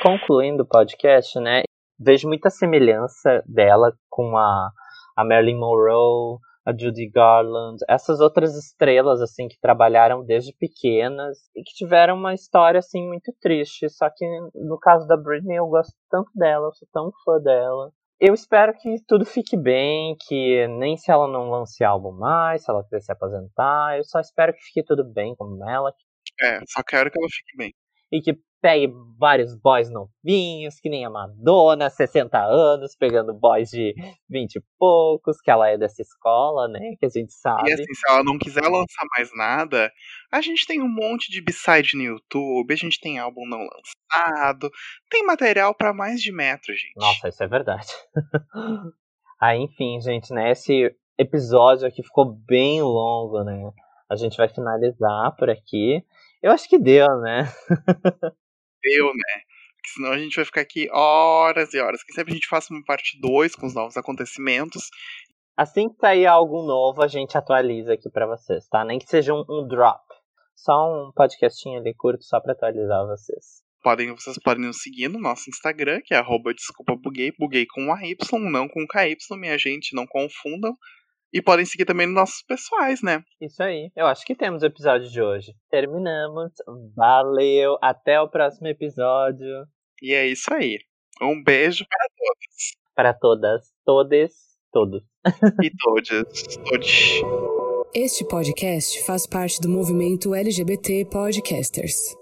D: Concluindo o podcast, né? Vejo muita semelhança dela com a, a Marilyn Monroe, a Judy Garland, essas outras estrelas assim que trabalharam desde pequenas e que tiveram uma história assim muito triste. Só que no caso da Britney eu gosto tanto dela, eu sou tão fã dela. Eu espero que tudo fique bem, que nem se ela não lance álbum mais, se ela quiser se aposentar, eu só espero que fique tudo bem com ela.
C: É, só quero que ela fique bem.
D: E que pegue vários boys novinhos, que nem a Madonna, 60 anos, pegando boys de 20 e poucos, que ela é dessa escola, né? Que a gente sabe.
C: E assim, se ela não quiser lançar mais nada, a gente tem um monte de b-side no YouTube, a gente tem álbum não lançado, tem material para mais de metro, gente.
D: Nossa, isso é verdade. Aí, enfim, gente, né? Esse episódio aqui ficou bem longo, né? A gente vai finalizar por aqui. Eu acho que deu, né?
C: deu, né? Porque senão a gente vai ficar aqui horas e horas. Quem sabe a gente faça uma parte 2 com os novos acontecimentos.
D: Assim que sair algo novo, a gente atualiza aqui para vocês, tá? Nem que seja um, um, drop. Só um podcastinho ali curto, só pra atualizar vocês.
C: Podem, vocês podem nos seguir no nosso Instagram, que é arroba desculpa buguei, buguei com a Y, não com KY, minha gente, não confundam. E podem seguir também nos nossos pessoais, né?
D: Isso aí. Eu acho que temos o episódio de hoje. Terminamos. Valeu. Até o próximo episódio.
C: E é isso aí. Um beijo para todos.
D: Para todas. Todes. Todos.
C: E todas. Todos.
G: Este podcast faz parte do movimento LGBT Podcasters.